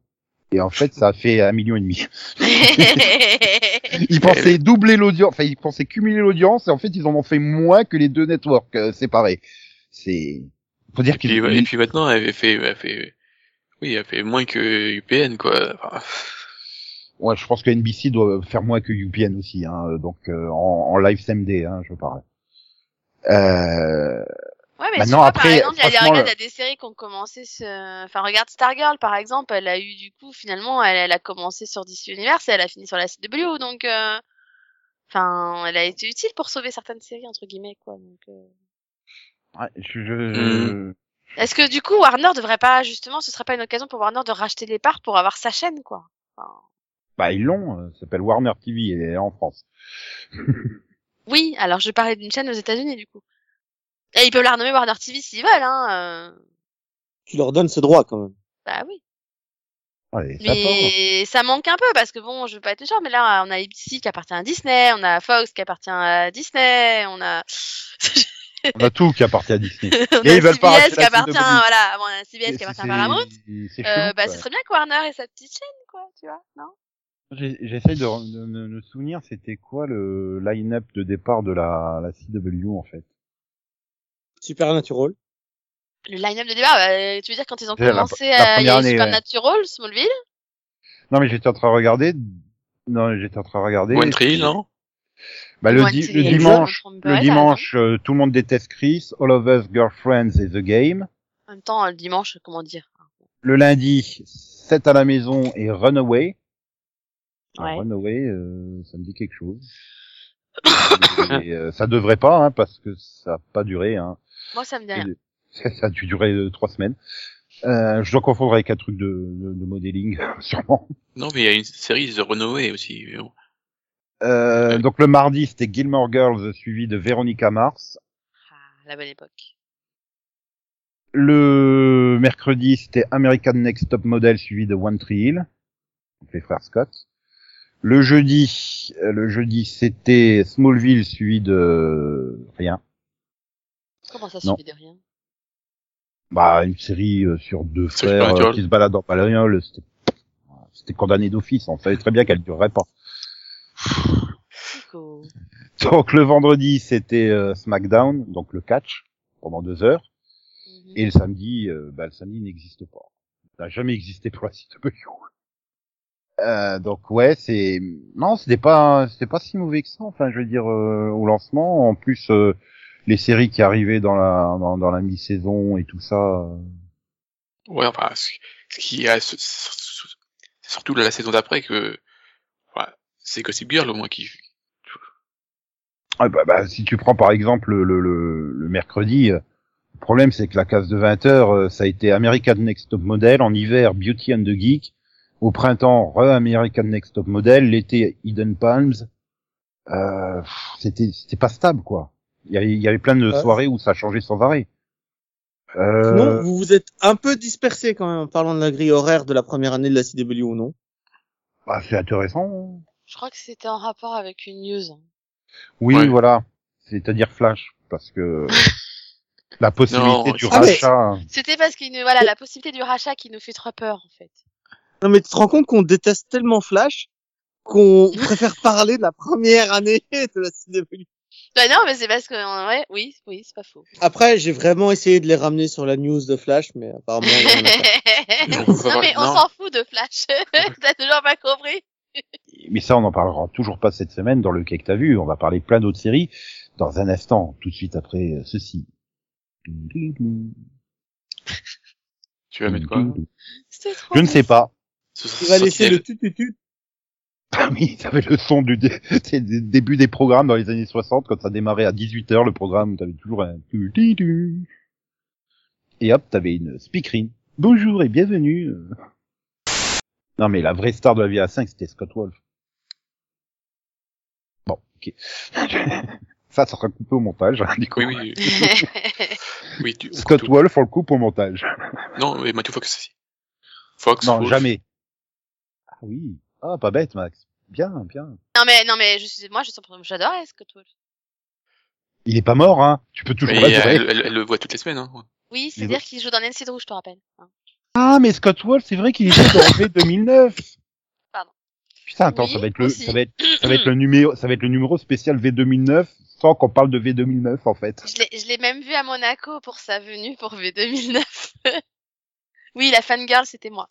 Et en fait ça a fait un million et demi. Ils pensaient doubler l'audience, enfin ils pensaient cumuler l'audience et en fait ils en ont fait moins que les deux networks euh, séparés. C'est faut dire Et puis, qu'ils et puis maintenant, elle avait fait, elle fait, oui, elle fait moins que UPN, quoi. Enfin, Ouais, je pense que NBC doit faire moins que UPN aussi, hein, donc euh, en, en live SMD, hein, je parle. Euh, Ouais, mais Maintenant, tu vois, après, par exemple, il y a des, franchement, regarde, le- il y a des séries qui ont commencé ce... Enfin, regarde Stargirl, par exemple, elle a eu, du coup, finalement, elle, elle a commencé sur DC Universe et elle a fini sur la CW, donc... euh, Enfin, elle a été utile pour sauver certaines séries, entre guillemets, quoi. Donc, euh. ouais, je, je- Est-ce que, du coup, Warner devrait pas, justement, ce serait pas une occasion pour Warner de racheter les parts pour avoir sa chaîne, quoi Enfin, bah ils l'ont, euh, ça s'appelle Warner TV et elle est en France. Oui, alors je parlais d'une chaîne aux États-Unis, du coup. Et ils peuvent la renommer Warner TV s'ils veulent, hein. euh, Tu leur donnes ce droit quand même. Bah oui. Ouais, ça part. Mais ça manque un peu parce que bon, je veux pas être méchant, mais là on a ABC qui appartient à Disney, on a Fox qui appartient à Disney, on a, On a tout qui appartient à Disney. on Et a ils veulent pas CBS qui la appartient, voilà, bon, on a CBS qui appartient à Paramount. C'est Euh, bah, ce serait bien que Warner ait sa petite chaîne, quoi, tu vois, non? J'ai- J'essaye de, de, de me souvenir, c'était quoi le line-up de départ de la, la CW en fait? Supernatural. Le line-up de débat, bah, tu veux dire quand ils ont La- la commencé à y ouais. Supernatural, Smallville? Non mais j'étais en train de regarder. Non, j'étais en train de regarder. One Tree, non? Bah, le, di- dimanche, le dimanche, euh, tout le monde déteste Chris, All of Us, Girlfriends et The Game. En même temps, le dimanche, comment dire? Le lundi, 7 à la maison et Runaway. Alors, Ouais. Runaway, euh, ça me dit quelque chose. et, euh, ça devrait pas, hein, parce que ça a pas duré. Hein. Moi, ça me dit rien. Ça a dû durer euh, trois semaines. Euh, je dois confondre avec un truc de, de, de modeling, sûrement. Non, mais il y a une série The Runaway aussi. Euh, donc le mardi, c'était Gilmore Girls suivi de Veronica Mars. Ah, la bonne époque. Le mercredi, c'était American Next Top Model suivi de One Tree Hill, donc les frères Scott. Le jeudi, euh, le jeudi, c'était Smallville suivi de rien. Comment ça Non. suffit de rien? Bah, une série euh, sur deux frères euh, qui se baladent en bagnole. C'était, c'était condamné d'office. On savait très bien qu'elle durerait pas. Donc le vendredi, c'était euh, SmackDown, donc le catch pendant deux heures. Mhm. Et le samedi, euh, bah, le samedi n'existe pas. Ça n'a jamais existé pour la CW. Euh, donc ouais, c'est non, c'était pas c'était pas si mauvais que ça. Enfin, je veux dire euh, au lancement, en plus euh, les séries qui arrivaient dans la dans, dans la mi-saison et tout ça. euh. Ouais, enfin, ce, ce qui a, surtout la saison d'après que, ouais, c'est Gossip Girl au moins qui, Ah, bah, bah, si tu prends par exemple le, le, le, mercredi, euh, le problème c'est que la case de 20 heures, euh, ça a été American Next Top Model, en hiver Beauty and the Geek, au printemps re-American Next Top Model, l'été Hidden Palms. Euh, c'était c'était pas stable quoi. Il y avait, il y avait plein de Ouais. soirées où ça changeait sans arrêt. Euh, Sinon, vous vous êtes un peu dispersé quand même en parlant de la grille horaire de la première année de la CW ou non? Bah, c'est intéressant. Je crois que c'était en rapport avec une news. Oui, Ouais. voilà. C'est-à-dire Flash, parce que la possibilité Non, du rachat. C'était parce qu'il nous, voilà, la possibilité du rachat qui nous fait trop peur, en fait. Non mais tu te rends compte qu'on déteste tellement Flash qu'on préfère parler de la première année de la CW. Bah non, mais c'est parce que, ouais, oui, oui, c'est pas faux. Après, j'ai vraiment essayé de les ramener sur la news de Flash, mais apparemment, en. Non, on va non, mais on s'en fout de Flash. T'as toujours pas compris Mais ça, on n'en parlera toujours pas cette semaine dans le quai que t'as vu. On va parler plein d'autres séries dans un instant, tout de suite après euh, ceci. tu vas mettre quoi? Je ne sais pas. Ce Tu vas laisser le tututut. Ah oui, ça avait le son du dé- des début des programmes dans les années 60 quand ça démarrait à 18h le programme, t'avais toujours un et hop, t'avais une speakerine. Bonjour et bienvenue. Non mais la vraie star de la vie à 5 c'était Scott Wolf. Bon, ok. ça, ça sera coupé au montage. hein, du coup. Oui, oui. oui, tu, Scott. Wolf, on le coupe au montage. Non, mais Matthew Fox aussi. Fox, Non, Wolf. jamais. Ah oui. Ah, pas bête, Max. Bien, bien. Non mais non mais je suis moi je suis j'adore Scott Wolf. Il est pas mort, hein. Tu peux toujours Mais elle, elle, elle le voit toutes les semaines, hein. Oui, c'est-à-dire qu'il joue dans Nancy Drew, je te rappelle. Hein. Ah, mais Scott Wolf, c'est vrai qu'il était dans V 2009. Pardon. Putain, attends, Oui, ça va être le, aussi. ça va être, ça va être le numéro, ça va être le numéro spécial V 2009 sans qu'on parle de V 2009 en fait. Je l'ai je l'ai même vu à Monaco pour sa venue pour V2009. oui, la fangirl, c'était moi.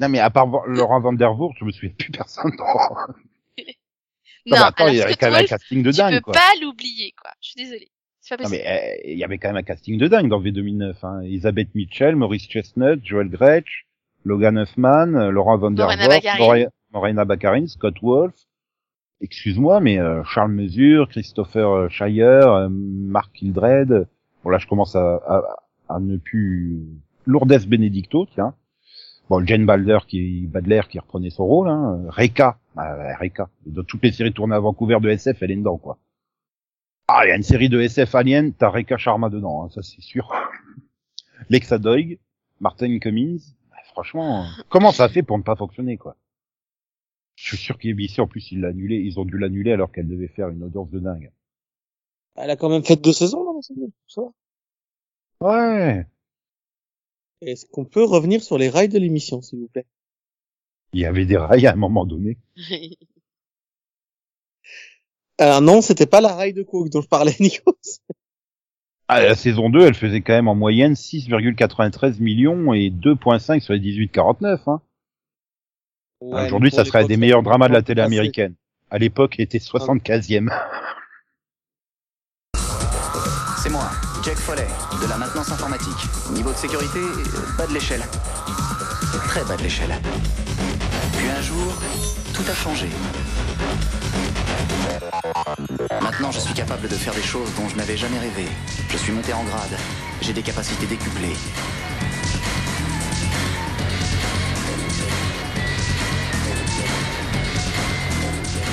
Non, mais à part Van- Laurent Van Der Voort, je me souviens plus personne. Non, Non, mais attends, il y avait quand même un casting de tu dingue, peux quoi. pas l'oublier, quoi. Je suis. C'est pas Non, mais euh, il y avait quand même un casting de dingue dans V 2009. Hein. Elisabeth Mitchell, Maurice Chestnut, Joel Gretsch, Logan Huffman, euh, Laurent Van Der Morena Voort, Baccarin. Morena- Morena Baccarin, Scott Wolf. Excuse-moi, mais euh, Charles Mesure, Christopher euh, Shire, euh, Mark Hildred. Bon là, je commence à, à, à ne plus Lourdes Benedicto, tiens. Bon, Jane Balder qui Badler qui reprenait son rôle, hein. Reka, ah, ouais, Reka. Dans toutes les séries tournées à Vancouver de SF, elle est dedans, quoi. Ah, il y a une série de SF Alien, t'as Reka Sharma dedans, hein, ça c'est sûr. Lexa Doig, Martin Cummins. Bah, franchement, comment ça fait pour ne pas fonctionner, quoi? Je suis sûr qu'ABC, en plus, ils l'annulaient, ils ont dû l'annuler alors qu'elle devait faire une audience de dingue. Elle a quand même fait deux saisons série. Ça. Ouais. Est-ce qu'on peut revenir sur les rails de l'émission, s'il vous plaît? Il y avait des rails à un moment donné. Alors non, c'était pas la rail de Coke dont je parlais, Nikos. Ah, la saison 2, elle faisait quand même en moyenne 6,93 millions et 2,5 sur les 18,49. Hein. Ouais, Aujourd'hui, ça serait des meilleurs dramas de la télé américaine. À l'époque, il était 75e. C'est moi, Jack Foley, de la maintenance informatique. Niveau de sécurité, euh, bas de l'échelle. Très bas de l'échelle. Puis un jour, tout a changé. Maintenant, je suis capable de faire des choses dont je n'avais jamais rêvé. Je suis monté en grade. J'ai des capacités décuplées.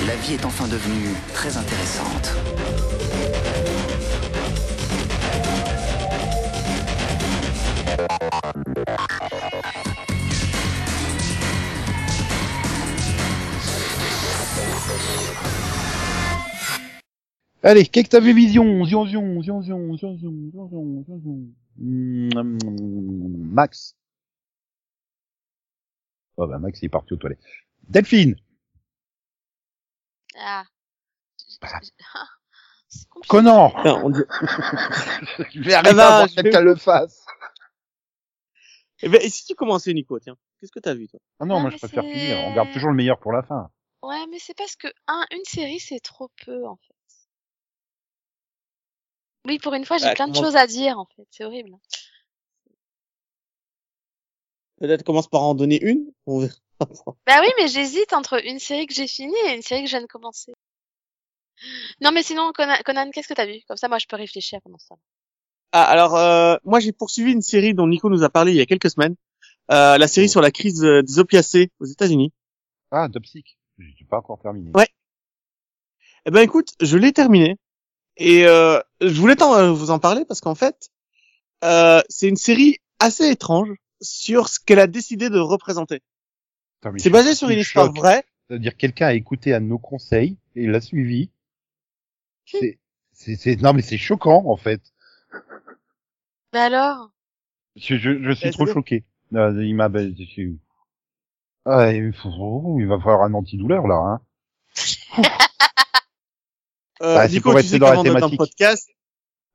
La vie est enfin devenue très intéressante. Allez, qu'est-ce que t'avais vision Zion, zion, zion, zion, zion, zion, zion, zion, zion, zion. Mm, Max. Oh bah Max il est parti aux toilettes. Delphine ah. Bah. C'est compliqué. Conan Putain, on dit- Je vais arriver ben, à voir je quelqu'un vais- le fasse. Eh ben, et si tu commençais, Nico, tiens, qu'est-ce que t'as vu, toi? Ah non, Non, moi mais je préfère c'est- finir. On garde toujours le meilleur pour la fin. Ouais, mais c'est parce que un, une série c'est trop peu en fait. Oui, pour une fois, j'ai Bah, plein de comment- choses à dire, en fait. C'est horrible. Peut-être commence par en donner une. On verra. Bah oui, mais j'hésite entre une série que j'ai finie et une série que je viens de commencer. Non, mais sinon, Conan, Conan, qu'est-ce que t'as vu? Comme ça, moi, je peux réfléchir pendant ça. Ah, alors, euh, moi, j'ai poursuivi une série dont Nico nous a parlé il y a quelques semaines. Euh, la série sur la crise euh, des opiacés aux États-Unis. Ah, Dopsic. J'ai pas encore terminé. Ouais. Eh ben, écoute, je l'ai terminée. Et euh, je voulais t'en- euh, vous en parler parce qu'en fait, euh, c'est une série assez étrange sur ce qu'elle a décidé de représenter. C'est basé sur une histoire choc. vraie. C'est-à-dire quelqu'un a écouté de nos conseils et l'a suivi. C'est, c'est, c'est, non mais c'est choquant en fait. Mais alors? Je, je, je suis trop choqué. Euh, il m'a, Ah, il, faut- il va falloir un antidouleur là. Hein. Euh, Bah, Nico, pour tu rester sais dans la qu'avant d'être dans le thématique. podcast,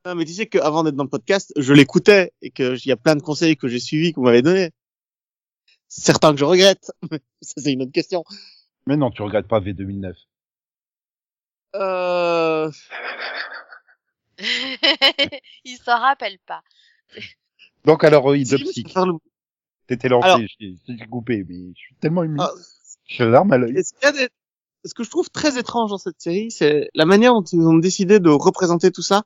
non, mais tu sais qu'avant d'être dans le podcast, je l'écoutais et que il y a plein de conseils que j'ai suivis que vous m'avez donnés. Certains que je regrette. mais Ça, c'est une autre question. Mais non, tu regrettes pas V2009. Euh... Il s'en rappelle pas. Donc alors, oui, le- T'étais lancé, j'ai coupé, mais je suis tellement ému. Ah, larme à l'œil. De- ce que je trouve très étrange dans cette série, c'est la manière dont ils ont décidé de représenter tout ça.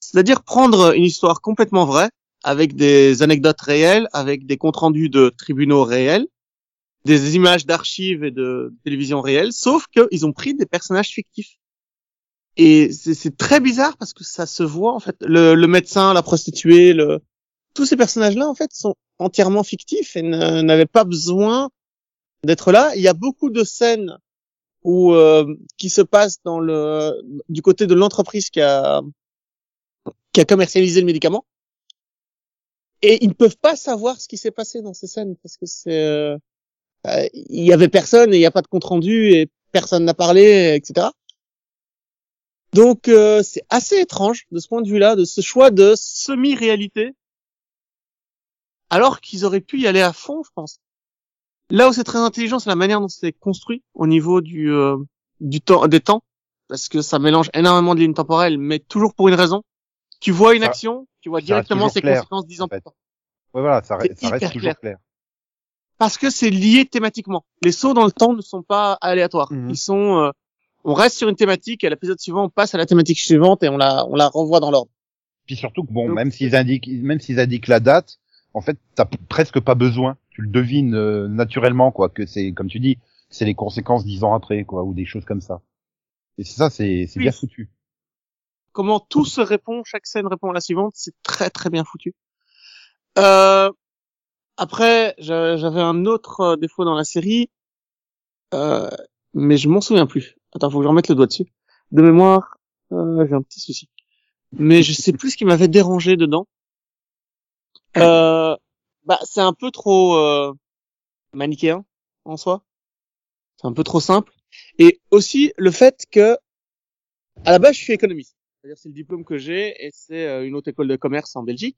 C'est-à-dire prendre une histoire complètement vraie, avec des anecdotes réelles, avec des comptes rendus de tribunaux réels, des images d'archives et de télévision réelles, sauf qu'ils ont pris des personnages fictifs. Et c'est très bizarre parce que ça se voit en fait. Le, le médecin, la prostituée, le... tous ces personnages-là en fait sont entièrement fictifs et n'avaient pas besoin d'être là. Il y a beaucoup de scènes où euh, qui se passent dans le du côté de l'entreprise qui a qui a commercialisé le médicament. Et ils ne peuvent pas savoir ce qui s'est passé dans ces scènes parce que c'est euh, euh, il y avait personne et il n'y a pas de compte rendu et personne n'a parlé, etc. Donc euh, c'est assez étrange de ce point de vue-là, de ce choix de semi-réalité, alors qu'ils auraient pu y aller à fond, je pense. Là où c'est très intelligent, c'est la manière dont c'est construit au niveau du euh, du temps des temps, parce que ça mélange énormément de lignes temporelles, mais toujours pour une raison. Tu vois une Ça- action, tu vois directement ses clair, conséquences dix ans plus tard. Ouais, voilà, ça, reste- ça reste hyper toujours clair. clair. Parce que c'est lié thématiquement. Les sauts dans le temps ne sont pas aléatoires. Mhm. Ils sont, euh, on reste sur une thématique et à l'épisode suivant, on passe à la thématique suivante et on la, on la renvoie dans l'ordre. Puis surtout que bon, Donc, même s'ils indiquent, même s'ils indiquent la date, en fait, t'as presque pas besoin. Tu le devines euh, naturellement, quoi, que c'est, comme tu dis, c'est les conséquences dix ans après, quoi, ou des choses comme ça. Et c'est ça, c'est, c'est Oui. bien foutu. comment tout se répond, chaque scène répond à la suivante, c'est très très bien foutu. Euh, après, j'a- j'avais un autre euh, défaut dans la série, euh, mais je m'en souviens plus. Attends, faut que je remette le doigt dessus. De mémoire, euh, j'ai un petit souci. Mais je sais plus ce qui m'avait dérangé dedans. Euh, bah, c'est un peu trop euh, manichéen en soi. C'est un peu trop simple. Et aussi le fait que, à la base, je suis économiste. C'est-à-dire c'est le diplôme que j'ai et c'est euh, une haute école de commerce en Belgique.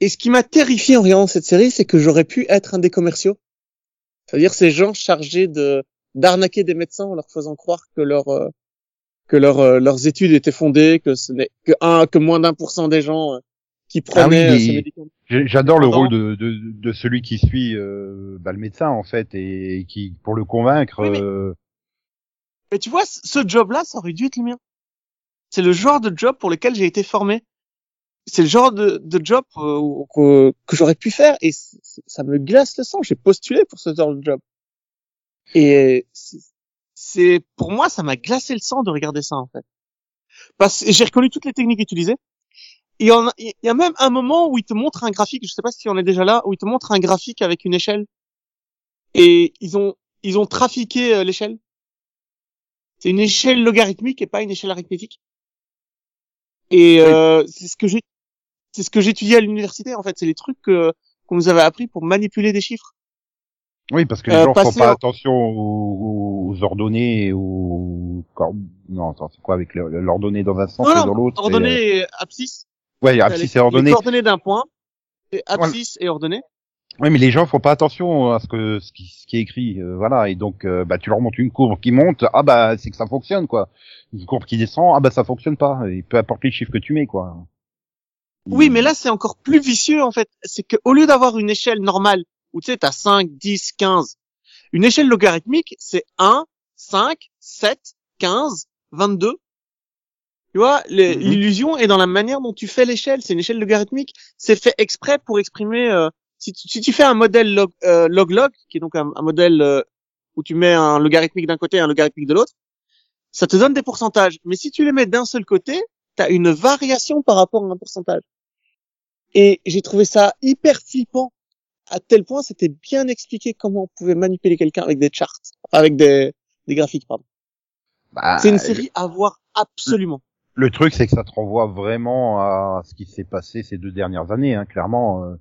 Et ce qui m'a terrifié en regardant cette série, c'est que j'aurais pu être un des commerciaux. C'est-à-dire ces gens chargés de d'arnaquer des médecins en leur faisant croire que leur euh, que leur, euh, leurs études étaient fondées, que ce n'est que un que moins d'un pour cent des gens euh, qui prenaient Ah oui, euh, J'adore le rôle de, de, de celui qui suit euh, bah, le médecin en fait et qui pour le convaincre. Oui, mais- euh, Mais tu vois, ce- job-là, ça aurait dû être le mien. C'est le genre de job pour lequel j'ai été formé. C'est le genre de, de job euh, que, que j'aurais pu faire et ça me glace le sang. J'ai postulé pour ce genre de job. Et c'est- c'est pour moi, ça m'a glacé le sang de regarder ça en fait. Parce que j'ai reconnu toutes les techniques utilisées. A- il y a même un moment où il te montre un graphique, je sais pas si on est déjà là, où il te montre un graphique avec une échelle. Et ils ont ils ont trafiqué euh, l'échelle. C'est une échelle logarithmique et pas une échelle arithmétique. Et euh, c'est ce que j'ai, c'est ce que j'étudiais à l'université en fait. C'est les trucs que qu'on nous avait appris pour manipuler des chiffres. Oui, parce que les Euh, gens font pas en- attention aux, aux ordonnées et aux... Non, attends, c'est quoi avec l'ordonnée dans un sens Non, et dans l'autre c'est, euh, Ordonnée et abscisse. Ouais, abscisse et ordonnée. Les coordonnées d'un point. Et abscisse et ordonnée. Oui, mais les gens font pas attention à ce que ce qui, ce qui est écrit, euh, voilà. Et donc, euh, bah, tu leur montres une courbe qui monte, ah bah c'est que ça fonctionne, quoi. Une courbe qui descend, ah bah ça fonctionne pas. Et peu importe les chiffres que tu mets, quoi. Oui, mais là, c'est encore plus vicieux, en fait. C'est que au lieu d'avoir une échelle normale, où tu sais, t'as 5, 10, 15, une échelle logarithmique, c'est 1, 5, 7, 15, 22. Tu vois, Mhm. l'illusion est dans la manière dont tu fais l'échelle. C'est une échelle logarithmique. C'est fait exprès pour exprimer. euh, si, tu, si tu fais un modèle log, euh, log-log, qui est donc un, un modèle euh, où tu mets un logarithmique d'un côté et un logarithmique de l'autre, ça te donne des pourcentages. Mais si tu les mets d'un seul côté, tu as une variation par rapport à un pourcentage. Et j'ai trouvé ça hyper flippant. À tel point, c'était bien expliqué comment on pouvait manipuler quelqu'un avec des charts, avec des, des graphiques, pardon. Bah, C'est une série à voir absolument. Le truc, c'est que ça te renvoie vraiment à ce qui s'est passé ces deux dernières années, hein, clairement. euh,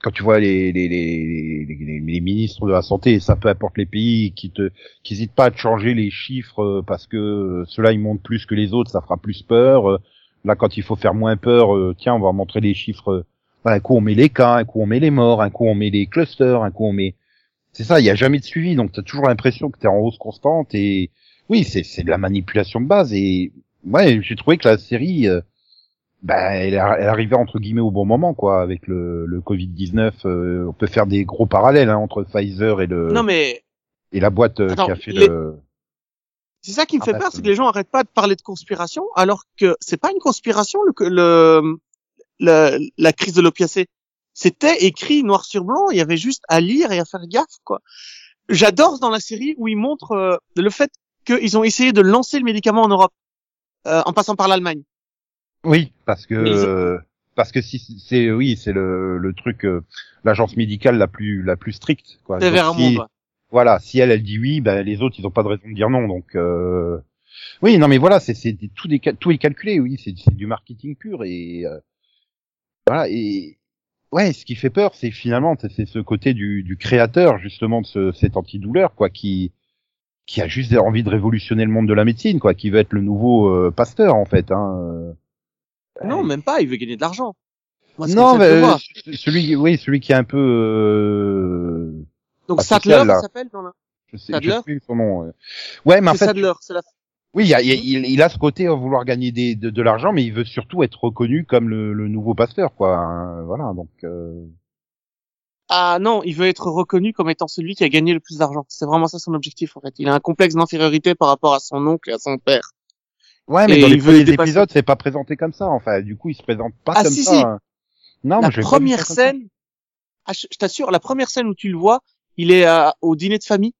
Quand tu vois les, les, les, les, ministres de la santé, et ça peu importe les pays, qui te, qui hésitent pas à te changer les chiffres euh, parce que euh, ceux-là ils montent plus que les autres, ça fera plus peur. Euh, Là, quand il faut faire moins peur, euh, tiens, on va montrer les chiffres. Euh, Un coup on met les cas, un coup on met les morts, un coup on met les clusters, un coup on met. C'est ça, il y a jamais de suivi, donc t'as toujours l'impression que t'es en hausse constante et oui, c'est c'est de la manipulation de base et ouais, j'ai trouvé que la série, euh, bah, elle, elle arrivait entre guillemets au bon moment, quoi, avec le, le Covid 19. on peut faire des gros parallèles hein, entre Pfizer et le Non, mais et la boîte euh, Attends, qui a fait les- le. c'est ça qui me Ah fait bah, peur, c'est- c'est que les gens arrêtent pas de parler de conspiration, alors que c'est pas une conspiration, le, le, le- la crise de l'opiacé. C'était écrit noir sur blanc, il y avait juste à lire et à faire gaffe, quoi. J'adore dans la série où ils montrent euh, le fait qu'ils ont essayé de lancer le médicament en Europe, euh, en passant par l'Allemagne. Oui, parce que euh, parce que si c'est oui, c'est le, le truc, euh, l'agence médicale la plus la plus stricte, quoi. C'est vers si- voilà, si elle, elle dit oui, ben les autres, ils ont pas de raison de dire non. Donc, euh... oui, non, mais voilà, c'est tout des tout est calculé, oui, c'est c'est du marketing pur et euh, voilà et ouais, ce qui fait peur, c'est finalement c'est ce côté du, du créateur justement de ce, cet antidouleur, quoi, qui qui a juste envie de révolutionner le monde de la médecine, quoi, qui veut être le nouveau euh, Pasteur en fait. Hein. euh. Non, même pas, il veut gagner de l'argent. Non, je mais euh, celui, oui, celui qui est un peu, euh, Donc Sadler, ça s'appelle dans la... je sais, je Sadler sais plus son nom. Ouais, mais en fait, Sadler, c'est la... Oui, il, a- il il- a ce côté à vouloir gagner des, de, de l'argent, mais il veut surtout être reconnu comme le, le nouveau pasteur, quoi. hein, Voilà, donc. euh, Ah non, il veut être reconnu comme étant celui qui a gagné le plus d'argent. C'est vraiment ça son objectif en fait. Il a un complexe d'infériorité par rapport à son oncle et à son père. Ouais, mais Et dans les premiers dépasser- épisodes, c'est pas présenté comme ça. Enfin, du coup, il se présente pas Ah, comme si, ça. si. hein. Non, la mais je pas vu première scène, ah, je, je t'assure, la première scène où tu le vois, il est au dîner de famille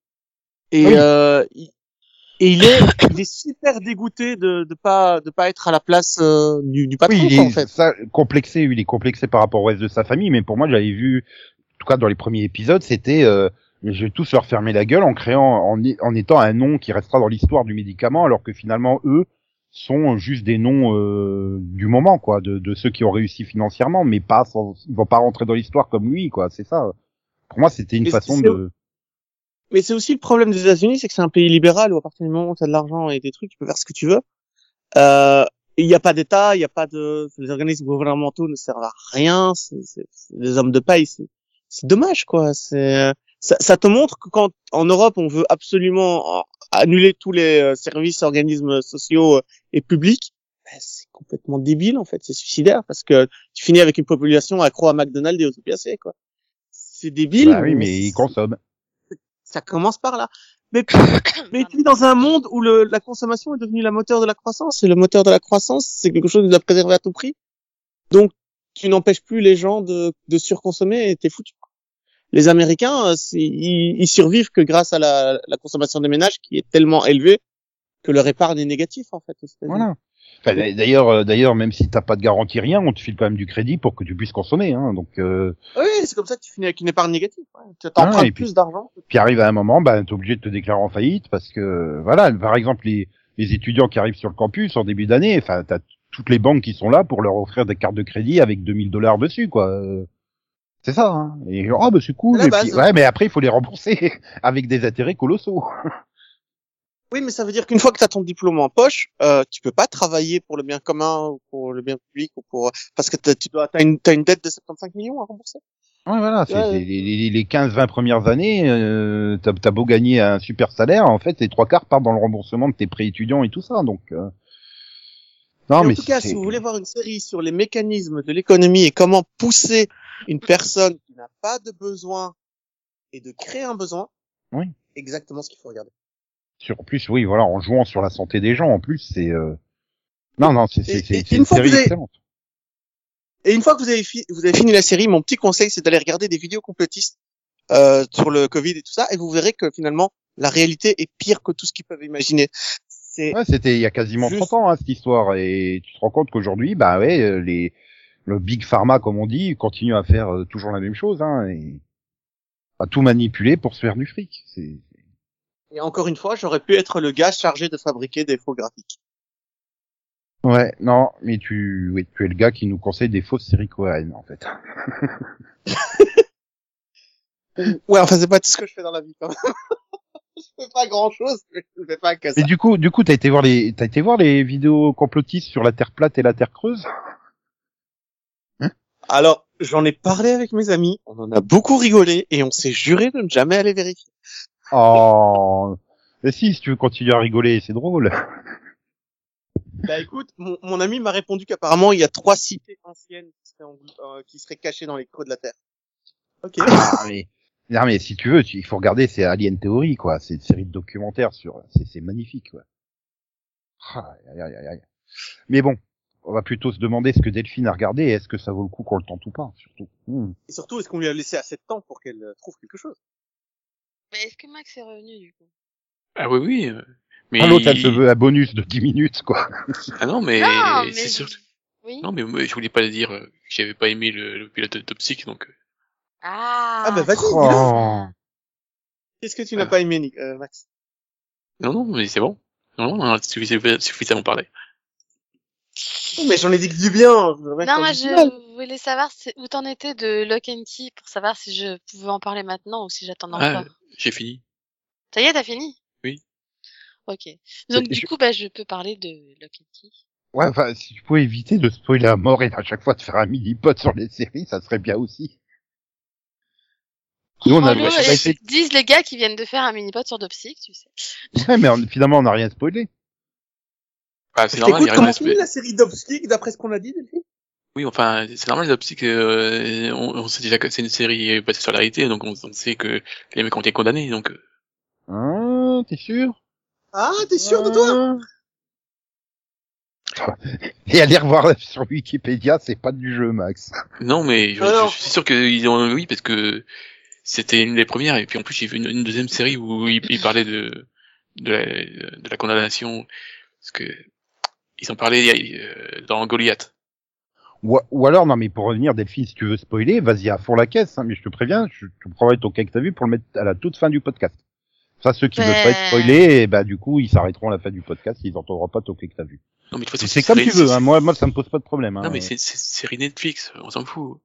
et Oui. euh, il, et il est, il est super dégoûté de de pas de pas être à la place euh, du, du patron Oui, il est en fait. ça, complexé. Il est complexé par rapport au reste de sa famille, mais pour moi, j'avais vu, en tout cas dans les premiers épisodes, c'était, euh, je vais tous leur fermer la gueule en créant, en, en étant un nom qui restera dans l'histoire du médicament, alors que finalement eux sont juste des noms euh, du moment, quoi, de, de ceux qui ont réussi financièrement, mais pas, sans, ils vont pas rentrer dans l'histoire comme lui, quoi. C'est ça. Pour moi, c'était une façon de. Mais c'est aussi le problème des États-Unis, c'est que c'est un pays libéral où à partir du moment où tu as de l'argent et des trucs, tu peux faire ce que tu veux. Euh, il n'y a pas d'État, il n'y a pas de, les organismes gouvernementaux ne servent à rien, c'est des hommes de paille, c'est c'est dommage quoi. C'est ça, ça te montre que quand en Europe on veut absolument euh, annuler tous les euh, services, organismes sociaux euh, et publics, ben, c'est complètement débile en fait, c'est suicidaire parce que tu finis avec une population accro à McDonald's et aux quoi. C'est débile. Bah oui, mais ils consomment. Ça commence par là. Mais, mais tu dans un monde où le, la consommation est devenue la moteur de la croissance. Et le moteur de la croissance, c'est quelque chose que tu dois préserver à tout prix. Donc, tu n'empêches plus les gens de, de surconsommer et t'es foutu. Les Américains, euh, ils, ils survivent que grâce à la, la consommation des ménages qui est tellement élevée que leur épargne est négative, en fait. Voilà. Enfin, d'ailleurs, euh, d'ailleurs, même si t'as pas de garantie rien, on te file quand même du crédit pour que tu puisses consommer, hein. Donc, euh, Oui, c'est comme ça que tu finis avec une épargne négative. Ouais. Tu Ah, empruntes et puis- plus d'argent. puis arrive à un moment, ben, t'es obligé de te déclarer en faillite parce que, voilà, par exemple, les, les étudiants qui arrivent sur le campus en début d'année, enfin, t'as toutes les banques qui sont là pour leur offrir des cartes de crédit avec 2000 dollars dessus, quoi. C'est ça, hein. Et ah, bah, c'est cool. Et puis- ouais, mais après, il faut les rembourser avec des intérêts colossaux. Oui, mais ça veut dire qu'une fois que tu as ton diplôme en poche, euh, tu peux pas travailler pour le bien commun ou pour le bien public ou pour parce que t'as- tu dois t'as une t'as une dette de 75 millions à rembourser. Ouais, voilà, c'est Ouais, les, les, les 15-20 premières années, euh, t'as t'as beau gagner un super salaire, en fait, les trois quarts partent dans le remboursement de tes prêts étudiants et tout ça, donc... euh, Non, Mais mais en tout cas, si vous voulez voir une série sur les mécanismes de l'économie et comment pousser une personne qui n'a pas de besoin et de créer un besoin, Oui. exactement ce qu'il faut regarder. Sur en plus, oui, voilà, en jouant sur la santé des gens, en plus, c'est... euh, Non, non, c'est une une série avez- excellente. Et une fois que vous avez, fi- vous avez fini la série, mon petit conseil, c'est d'aller regarder des vidéos complétistes euh, sur le Covid et tout ça, et vous verrez que finalement, la réalité est pire que tout ce qu'ils peuvent imaginer. Ouais, c'était il y a quasiment Juste- 30 ans, hein, cette histoire, et tu te rends compte qu'aujourd'hui, bah ouais, euh, les... le Big Pharma, comme on dit, continue à faire euh, toujours la même chose, hein, et à tout manipuler pour se faire du fric. C'est... et encore une fois, j'aurais pu être le gars chargé de fabriquer des faux graphiques. Ouais, non, mais tu, oui, tu es le gars qui nous conseille des fausses séries coréennes, en fait. Ouais, enfin, c'est pas tout ce que je fais dans la vie, quand même. je fais pas grand chose, mais je fais pas que ça. Mais du coup, du coup, t'as été voir les, t'as été voir les vidéos complotistes sur la Terre plate et la Terre creuse? Alors, j'en ai parlé avec mes amis, on en a beaucoup rigolé, et on s'est juré de ne jamais aller vérifier. Oh, mais si, si tu veux continuer à rigoler, c'est drôle. Bah écoute, mon, mon ami m'a répondu qu'apparemment, il y a trois cités anciennes qui seraient, en- euh, qui seraient cachées dans les creux de la Terre. Ok. Ah, mais, non, mais si tu veux, tu- il faut regarder, c'est Alien Theory, quoi. C'est une série de documentaires sur, c'est, c'est magnifique, quoi. Ah, aïe, aïe, aïe, aïe. Mais bon, on va plutôt se demander ce que Delphine a regardé et est-ce que ça vaut le coup qu'on le tente ou pas, surtout. Hmm. Et surtout, est-ce qu'on lui a laissé assez de temps pour qu'elle euh, trouve quelque chose? Mais est-ce que Max est revenu du coup? Ah oui, oui. euh, Mais Ah, l'autre, elle se veut un bonus de 10 minutes, quoi. Ah non, mais, Non, mais c'est sûr. Oui. Non, mais je voulais pas le dire euh, que j'avais pas aimé le, le pilote de Toxic, donc. euh, Ah. Ah bah vas-y. Oh. Qu'est-ce que tu n'as pas aimé, Nick- euh, Max? Non, non, mais c'est bon. Non, non, on a suffisamment parlé. Mais j'en ai dit que du bien. Non, moi je voulais savoir où t'en étais de Lock and Key pour savoir si je pouvais en parler maintenant ou si j'attends Ah, encore. j'ai fini. Ça y est, t'as fini? Oui. Ok. Donc du je- coup, bah, je peux parler de Lock and Key. Ouais, enfin, si tu pouvais éviter de spoiler à mort et à chaque fois de faire un mini-pod sur les séries, ça serait bien aussi. Nous, on a, Oh, essayé- disent les gars qui viennent de faire un mini-pod sur Dopsic, tu sais. Ouais, mais on- finalement, on n'a rien spoilé. Ah, c'est normal, il y t'écoute, a rien comment finit la série Dopstick d'après ce qu'on a dit, Delphine? Oui, enfin, c'est normal, Toxic, euh, on, on sait déjà que c'est une série basée sur la réalité, donc on, on sait que les mecs ont été condamnés, donc. euh, Hein, t'es sûr? Ah, t'es sûr de toi? Toi Et aller revoir sur Wikipédia, c'est pas du jeu, Max. Non, mais je, Alors- je suis sûr qu'ils ont, oui, parce que c'était une des premières, et puis en plus, j'ai vu une, une deuxième série où ils, ils parlaient de, de la, de la condamnation, parce que, ils en parlaient euh, dans Goliath. Ou, ou alors, non, mais pour revenir, Delphine, si tu veux spoiler, vas-y à fond la caisse, hein, mais je te préviens, je te prendrai ton cas que t'as vu pour le mettre à la toute fin du podcast. Ça, ceux qui Ouais. veulent pas être spoilés, eh ben, du coup, ils s'arrêteront à la fin du podcast, ils entendront pas ton cas que t'as vu. Non, mais de toute façon, C'est comme série- tu veux, hein, moi, moi, ça me pose pas de problème, hein. Non, mais c'est série Netflix, on s'en fout.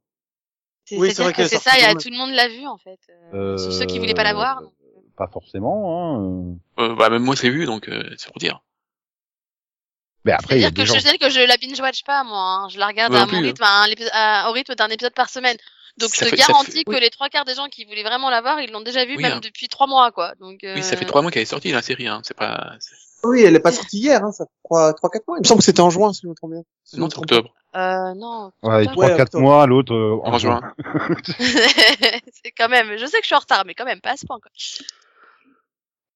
C'est- Oui, c'est vrai que c'est ça, il y a tout le monde l'a vu en fait. Euh, Euh, ceux qui voulaient pas la voir. donc, euh, Pas forcément, hein. Euh, bah, même moi, je l'ai vu, donc euh, c'est pour dire. Mais après, il y a C'est-à-dire que des gens... je sais que je la binge-watch pas, moi. hein. Je la regarde à mon plus, rythme, à un au rythme d'un épisode par semaine. Donc Ça je te fait- garantis fait- que oui. les trois quarts des gens qui voulaient vraiment la voir, ils l'ont déjà vu Oui, même hein. depuis trois mois, quoi. Donc, euh... Oui, ça fait trois mois qu'elle est sortie, la série, hein. C'est pas, Oui, elle est pas sortie hier, hein, ça fait 3, 3 4 mois. Il me semble que c'était en juin, si je me trompe bien. Si je non, c'est octobre. Euh, non. Ouais. 3-4 octobre. mois, l'autre euh, En juin. c'est quand même, je sais que je suis en retard, mais quand même, pas à ce point, quoi.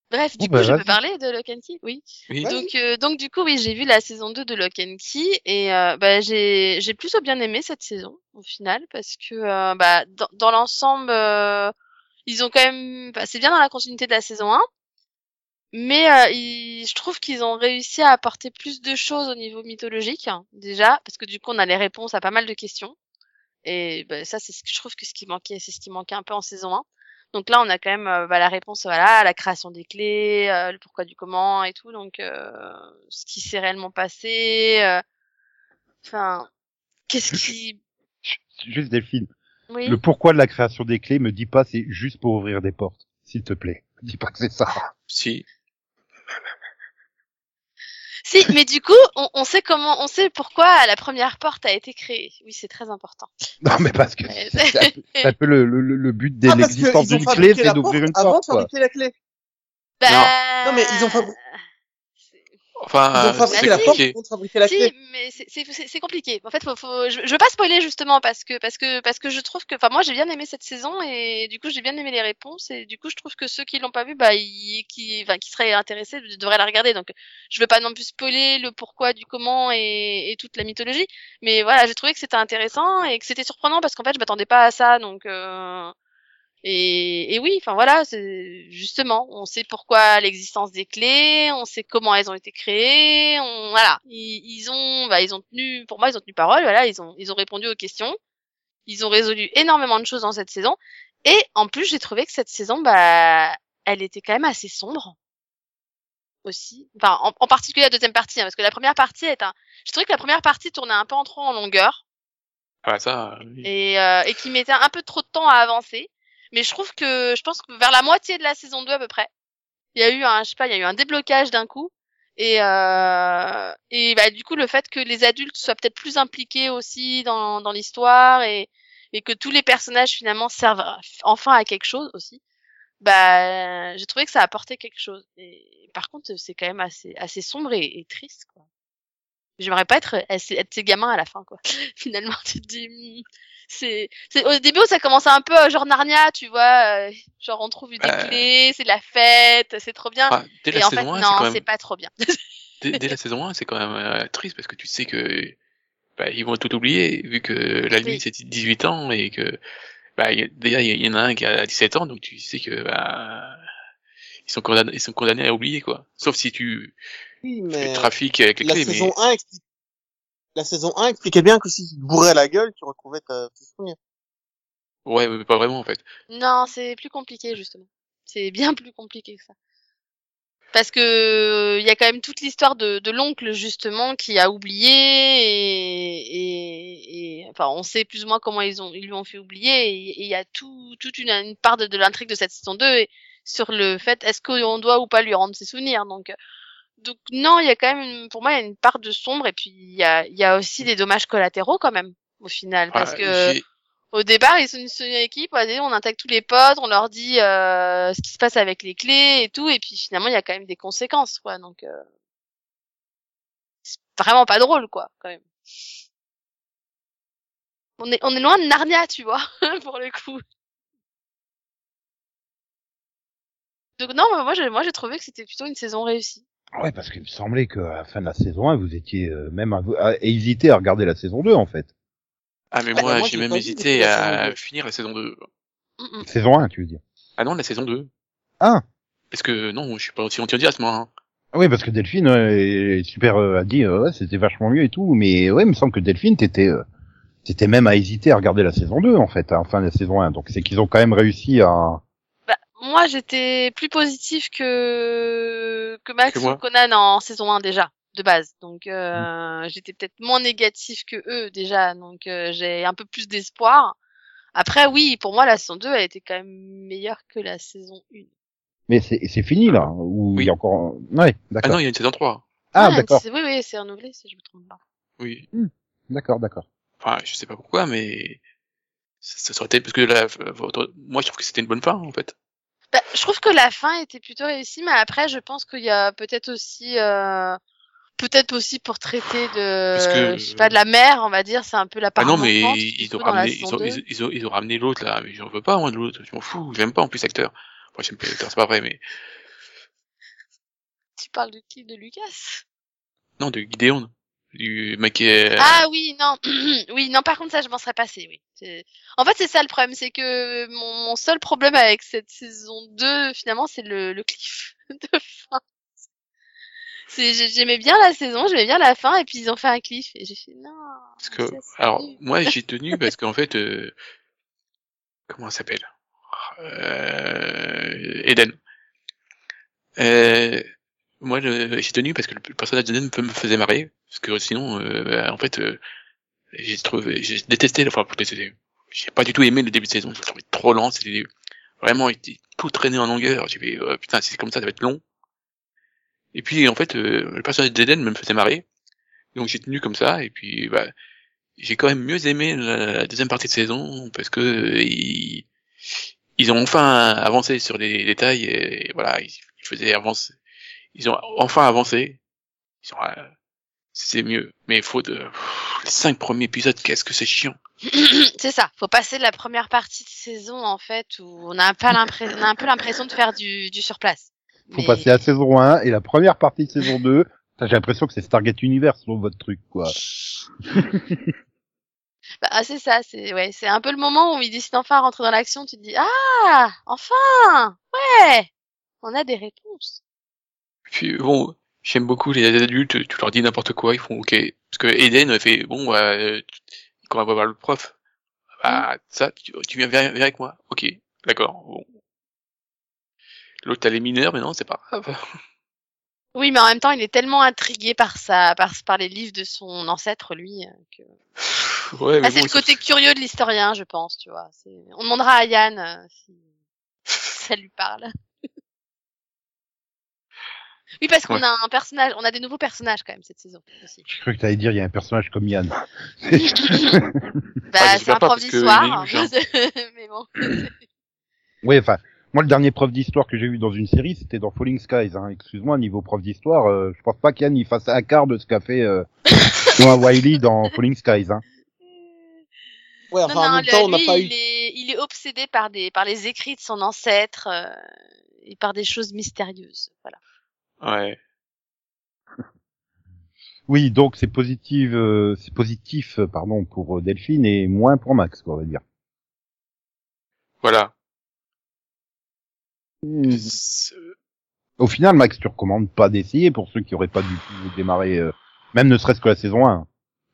Bref, du Oh, coup, bah, je vas-y. peux parler de Lock and Key? Oui. Donc, euh, donc du coup, oui, j'ai vu la saison 2 de Lock and Key et euh, bah, j'ai j'ai plutôt bien aimé cette saison au final parce que euh, bah, dans, dans l'ensemble, euh, ils ont quand même, bah, c'est bien dans la continuité de la saison 1, mais euh, ils- je trouve qu'ils ont réussi à apporter plus de choses au niveau mythologique hein, déjà parce que du coup, on a les réponses à pas mal de questions et bah, ça, c'est ce que je trouve que ce qui manquait, c'est ce qui manquait un peu en saison 1. Donc là, on a quand même euh, bah, la réponse, voilà, à la création des clés, euh, le pourquoi du comment et tout. Donc, euh, ce qui s'est réellement passé. euh, Enfin, qu'est-ce qui, Juste Delphine, oui. le pourquoi de la création des clés me dis pas c'est juste pour ouvrir des portes, s'il te plaît. Dis pas que c'est ça. Si. Si, mais du coup, on, on sait comment, on sait pourquoi la première porte a été créée. Oui, c'est très important. Non, mais parce que c'est un peu le, le, le but de Ah, l'existence d'une clé, fabriqué c'est d'ouvrir porte une avant de porte, quoi. fabriquer la clé. Bah... Non, mais ils ont fabri- Enfin, euh, c'est compliqué. la si, mais c'est- c'est c'est- c'est compliqué. En fait, faut, faut, je, je veux pas spoiler justement parce que parce que parce que je trouve que, enfin, moi j'ai bien aimé cette saison et du coup j'ai bien aimé les réponses et du coup je trouve que ceux qui l'ont pas vu, bah, ils, qui, enfin, qui seraient intéressés devraient la regarder. Donc, je veux pas non plus spoiler le pourquoi du comment et, et toute la mythologie, mais voilà, j'ai trouvé que c'était intéressant et que c'était surprenant parce qu'en fait je m'attendais pas à ça, donc. Euh... Et, et oui, enfin voilà, c'est justement, on sait pourquoi l'existence des clés, on sait comment elles ont été créées, on voilà, ils, ils ont, bah, ils ont tenu, pour moi, ils ont tenu parole, voilà, ils ont, ils ont répondu aux questions, ils ont résolu énormément de choses dans cette saison, et en plus, j'ai trouvé que cette saison, bah, elle était quand même assez sombre. Aussi, enfin, en, en particulier la deuxième partie, hein, parce que la première partie est un, je trouvais que la première partie tournait un peu en trop en longueur. Ah, ça, oui. et, euh, et qui mettait un peu trop de temps à avancer. Mais je trouve que je pense que vers la moitié de la saison 2 à peu près, il y a eu un je sais pas, il y a eu un déblocage d'un coup et euh, et bah du coup le fait que les adultes soient peut-être plus impliqués aussi dans dans l'histoire et et que tous les personnages finalement servent enfin à quelque chose aussi. Bah j'ai trouvé que ça apportait quelque chose. Et par contre, c'est quand même assez assez sombre et, et triste quoi. J'aimerais pas être, être ces gamins à la fin, quoi. Finalement, tu te dis, hmm, c'est, c'est, au début, ça commence un peu euh, genre Narnia, tu vois, euh, genre on trouve des clés, c'est la fête, c'est trop bien. Ah, dès la et en fait, saison 1, c'est quand non, même c'est pas trop bien. dès, dès la saison 1, c'est quand même euh, triste parce que tu sais que bah, ils vont tout oublier vu que la Oui. limite c'est 18 ans et que bah, y a- déjà il y en a un qui a 17 ans donc tu sais que bah, ils sont condamnés, ils sont condamnés à oublier quoi. Sauf si tu, Oui, tu mais trafiques avec les la clés. saison Mais 1 explique... La saison 1 expliquait bien que si tu te bourrais la gueule, tu retrouvais ta, tes souvenirs. ouais, mais pas vraiment en fait. non, c'est plus compliqué, justement. C'est bien plus compliqué que ça. Parce que il y a quand même toute l'histoire de, de l'oncle justement qui a oublié et, et, et- enfin on sait plus ou moins comment ils ont ils lui ont fait oublier et et il y a tout toute une, une part de, de l'intrigue de cette saison 2 et sur le fait est-ce qu'on doit ou pas lui rendre ses souvenirs donc euh, donc non il y a quand même une- pour moi il y a une part de sombre et puis il y a il y a aussi des dommages collatéraux quand même au final parce Ah, que au départ, ils sont une seule équipe, on intègre tous les potes, on leur dit euh, ce qui se passe avec les clés et tout, et puis finalement, il y a quand même des conséquences, quoi. Donc, euh, c'est vraiment pas drôle, quoi, quand même. On est, on est loin de Narnia, tu vois, pour le coup. Donc non, mais moi, j'ai, moi, j'ai trouvé que c'était plutôt une saison réussie. Ouais, parce qu'il me semblait qu'à la fin de la saison 1, vous étiez euh, même à, à- à hésiter à regarder la saison 2, en fait. Ah mais Bah, moi, moi, j'ai même hésité à finir la saison 2. Mm, mm. Saison 1, tu veux dire? Ah non, la saison 2. Ah Parce que non, je suis pas aussi enthousiaste moi. Hein. Ah Oui, parce que Delphine euh, est super euh, a dit euh, ouais, c'était vachement mieux et tout, mais ouais, il me semble que Delphine t'étais euh, t'étais même à hésiter à regarder la saison 2 en fait, à la fin de la saison 1. Donc c'est qu'ils ont quand même réussi à moi, j'étais plus positif que que Max ou Conan en saison 1 déjà de base. Donc euh, j'étais peut-être moins négatif que eux déjà. Donc euh, j'ai un peu plus d'espoir. Après oui, pour moi la saison 2 a été quand même meilleure que la saison 1. mais c'est c'est fini là ou il y a encore ouais, Ah d'accord. non, il y a une saison 3. Ah, Ouais, d'accord. Oui oui, c'est renouvelé si je me trompe pas. Oui. D'accord, d'accord. Enfin, je sais pas pourquoi, mais ça, ça serait peut-être parce que là, euh, votre- moi, je trouve que c'était une bonne fin en fait. Bah, je trouve que la fin était plutôt réussie, mais après je pense qu'il y a peut-être aussi euh, peut-être aussi pour traiter de que- je sais pas de la mer, on va dire, c'est un peu la Ah part non, mais ils ont ramené, ils ont, 2. ils, ils ont, ils ont ramené l'autre là, mais j'en veux pas moi de l'autre, je m'en fous, j'aime pas en plus l'acteur. Enfin, j'aime pas l'acteur, c'est pas vrai, mais Tu parles de qui? De Lucas? Non, de Gideon, du mec est... Ah oui, non. oui, non, par contre, ça, je m'en serais passé, oui. En fait, c'est ça le problème, c'est que mon, mon seul problème avec cette saison 2, finalement, c'est le, le cliff de fin. J'aimais bien la saison, j'aimais bien la fin, et puis ils ont fait un cliff, et j'ai fait, non. Parce que, alors, nul. moi, j'ai tenu parce qu'en fait, euh, comment ça s'appelle? Euh, Eden. Euh, moi, j'ai tenu parce que le personnage d'Eden me me faisait marrer, parce que sinon, euh, bah, en fait, euh, j'ai trouvé, j'ai détesté, enfin, pour détester. J'ai pas du tout aimé le début de saison, je le trouvais trop lent, c'était vraiment, était tout traîné en longueur. J'ai fait, oh, putain, si c'est comme ça, ça va être long. Et puis en fait, euh, le personnage d'Eden me faisait marrer. Donc j'ai tenu comme ça, et puis bah, j'ai quand même mieux aimé la, deuxième partie de saison, parce que ils, ils ont enfin avancé sur les détails, et, voilà, ils, faisaient avancer. Ils ont enfin avancé. Ils ont, euh, c'est mieux. Mais il faut de, les cinq premiers épisodes, qu'est-ce que c'est chiant. c'est ça. Faut passer de la première partie de saison en fait où on a pas l'impression, on a un peu l'impression de faire du, du surplace. Faut Mais- passer à saison 1 et la première partie de saison 2. Putain, J'ai l'impression que c'est Stargate Universe, sur votre truc, quoi. Bah, c'est ça. C'est ouais, c'est un peu le moment où ils décident enfin à rentrer dans l'action. Tu te dis ah, enfin, ouais, on a des réponses. Puis bon, j'aime beaucoup les adultes, tu leur dis n'importe quoi, ils font ok. Parce que Eden fait bon, euh, quand on va voir le prof, bah ça, tu, tu viens, viens, viens avec moi, ok, d'accord. Bon. L'autre t'as les mineurs, mais non, c'est pas grave. Oui, mais en même temps, il est tellement intrigué par ça, par, par les livres de son ancêtre, lui. euh, Que... Ouais, Ah, c'est bon, le côté curieux de l'historien, je pense, tu vois. On demandera à Yann euh, si ça lui parle. Oui, parce qu'on Ouais. a un personnage, on a des nouveaux personnages quand même cette saison aussi. J'ai cru que t'allais dire, il y a un personnage comme Yann. Bah, j'espère c'est un prof d'histoire, mais bon. Oui, enfin, moi, le dernier prof d'histoire que j'ai vu dans une série, c'était dans Falling Skies. Hein. Excuse-moi, niveau prof d'histoire, euh, je pense pas qu'Yann il fasse un quart de ce qu'a fait euh, Noah Wiley dans Falling Skies. Hein. Ouais, non, enfin, non, en même le- temps, on n'a pas eu. il est, il est obsédé par des, par les écrits de son ancêtre euh, et par des choses mystérieuses. Voilà. Ouais. Oui, donc c'est positif, euh, c'est positif, euh, pardon, pour euh, Delphine et moins pour Max, quoi, on va dire. Voilà. Hmm. Au final, Max, tu recommandes pas d'essayer pour ceux qui auraient pas du tout démarré, euh, même ne serait-ce que la saison 1.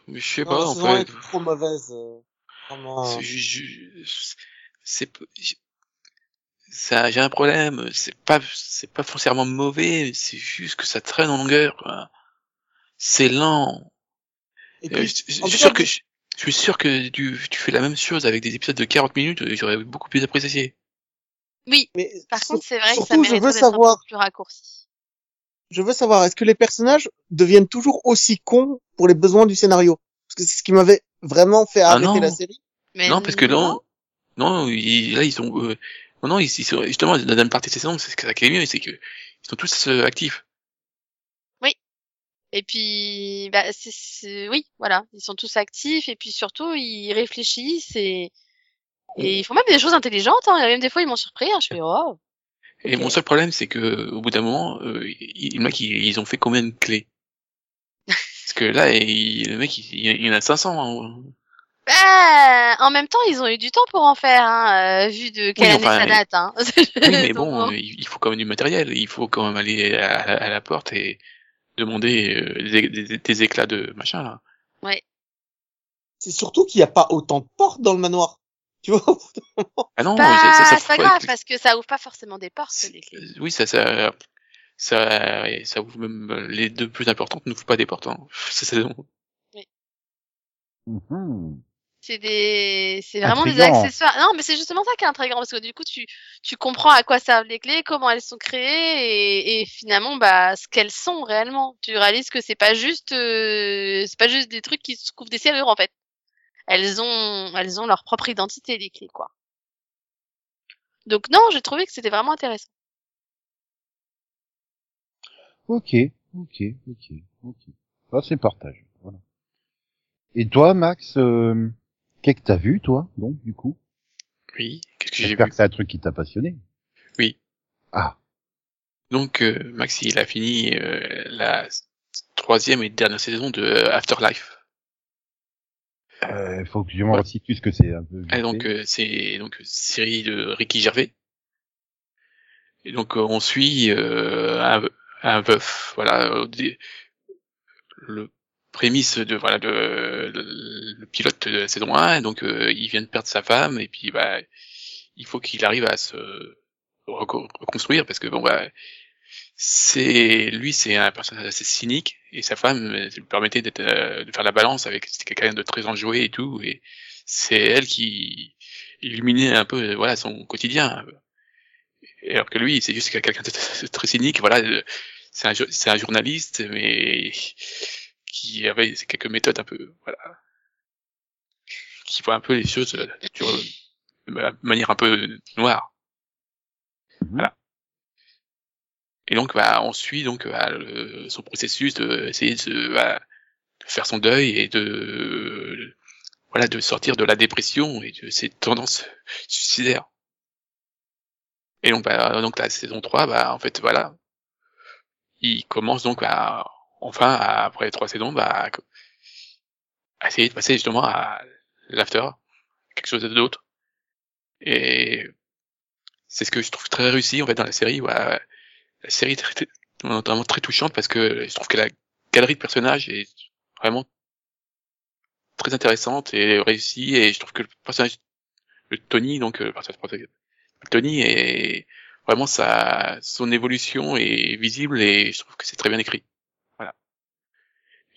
Je sais Non, pas, la en saison un fait. est trop mauvaise. euh, vraiment. C'est- je- je- c'est p- j'- ça j'ai un problème c'est pas c'est pas foncièrement mauvais c'est juste que ça traîne en longueur quoi. c'est lent Et puis, je, je- en je suis sûr que je, je suis sûr que tu, tu fais la même chose avec des épisodes de 40 minutes euh, j'aurais beaucoup plus apprécié Oui, mais par contre, c'est vrai que ça surtout, je mérite d'être savoir, plus raccourci. je veux savoir, est-ce que les personnages deviennent toujours aussi cons pour les besoins du scénario? Parce que c'est ce qui m'avait vraiment fait Ah arrêter la série. Mais non parce que non non ils- là ils sont euh, non non ils, ils sont justement la deuxième partie de saison c'est ça qui est mieux c'est que ils sont tous euh, actifs Et puis, bah, c'est, oui, voilà, ils sont tous actifs et puis surtout ils réfléchissent et, et ils font même des choses intelligentes. Hein. Et même des fois ils m'ont surpris. Hein. Je fais oh. et mon seul problème c'est que au bout d'un moment euh, ils- le mec ils, ils ont fait combien de clés? Parce que là il- le mec il, il y en a 500 hein. Bah, en même temps, ils ont eu du temps pour en faire, hein, euh, vu de quelle année enfin, ça date. Hein. Oui, mais bon, euh, il faut quand même du matériel. Il faut quand même aller à, à la porte et demander euh, des, des- des éclats de machin là. C'est surtout qu'il n'y a pas autant de portes dans le manoir. Tu vois Ah non, Bah, ça, ça, ça c'est pas grave parce que ça ouvre pas forcément des portes c'est- les clés. euh, Oui, ça, ça, ça, ça ouvre même euh, les deux plus importantes n'ouvrent pas des portes. Hein. Cette saison. Mhm. C'est des, c'est vraiment des accessoires. Non, mais c'est justement ça qui est intriguant parce que du coup, tu, tu comprends à quoi servent les clés, comment elles sont créées et, et finalement, bah, ce qu'elles sont réellement. Tu réalises que c'est pas juste, euh, c'est pas juste des trucs qui se couvrent des serrures en fait. Elles ont, elles ont leur propre identité les clés quoi. Donc non, j'ai trouvé que c'était vraiment intéressant. Ok, ok, ok, ok. Ça, c'est partage. Voilà. Et toi, Max, euh, qu'est-ce que t'as vu, toi, donc, du coup? Oui. Qu'est-ce que j'ai J'espère vu? que c'est un truc qui t'a passionné. Oui. Ah, Donc, euh, Maxi, il a fini euh, la troisième et dernière saison de euh, Afterlife. euh, faut que je me Ouais. resitue ce que c'est un peu. Et donc euh, c'est donc une série de Ricky Gervais. Et donc euh, on suit euh, un, un veuf, voilà, le prémisse de voilà de le, pilote de la saison 1, donc euh, il vient de perdre sa femme et puis bah il faut qu'il arrive à se reco- reconstruire parce que bon bah c'est lui c'est un personnage assez cynique et sa femme lui permettait d'être euh, de faire la balance avec c'était quelqu'un de très enjoué et tout et c'est elle qui illuminait un peu voilà son quotidien. Alors que lui c'est juste quelqu'un de très cynique voilà c'est un, un journaliste, mais qui avait quelques méthodes un peu, voilà, qui voit un peu les choses euh, sur- de manière un peu noire. Mhm. Voilà. Et donc, bah, on suit donc bah, le- son processus de essayer de, bah, de faire son deuil et de voilà de sortir de la dépression et de ses tendances suicidaires. Et donc, bah, donc la saison 3, bah, en fait, voilà, il commence donc à, enfin, après trois saisons, bah, à essayer de passer justement à l'after, quelque chose d'autre. Et c'est ce que je trouve très réussi en fait dans la série. La série est très, très- touchante parce que je trouve que la galerie de personnages est vraiment très intéressante et réussie et je trouve que le personnage de Tony donc euh, le personnage protagoniste, Tony est vraiment sa son évolution est visible et je trouve que c'est très bien écrit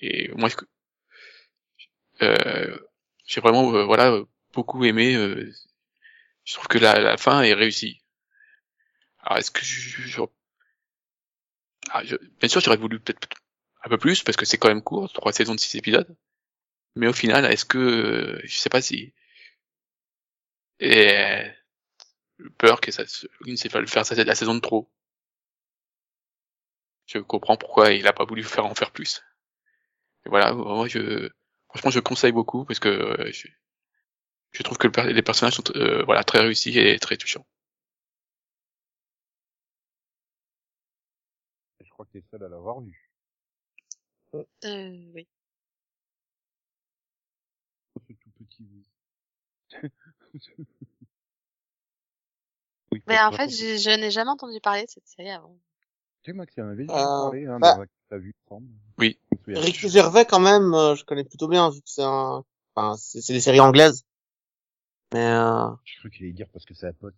et moi euh, j'ai vraiment euh, voilà beaucoup aimé euh, je trouve que la, la fin est réussie. Alors est-ce que je, je- ah, je- bien sûr j'aurais voulu peut-être un peu plus parce que c'est quand même court trois saisons de six épisodes. Mais au final est-ce que euh, je sais pas si et peur que ça une c'est pas le faire ça la saison de trop. Je comprends pourquoi il a pas voulu faire en faire plus et voilà moi je franchement je conseille beaucoup parce que euh, je, je trouve que le les personnages sont euh, voilà très réussis et très touchants Je crois que t'es seul à l'avoir vu. Euh, oui. Ce tout petit bout. oui, Mais en fait, je, je n'ai jamais entendu parler de cette série avant. Tu sais, Max, il en avait déjà Euh, parlé, hein, bah- dans un t'as vu, semble. Oui. Ricky Gervais, quand même, euh, je connais plutôt bien, vu que c'est un, enfin, c'est des séries anglaises. Mais, euh... Je crois qu'il allait dire parce que c'est un pote.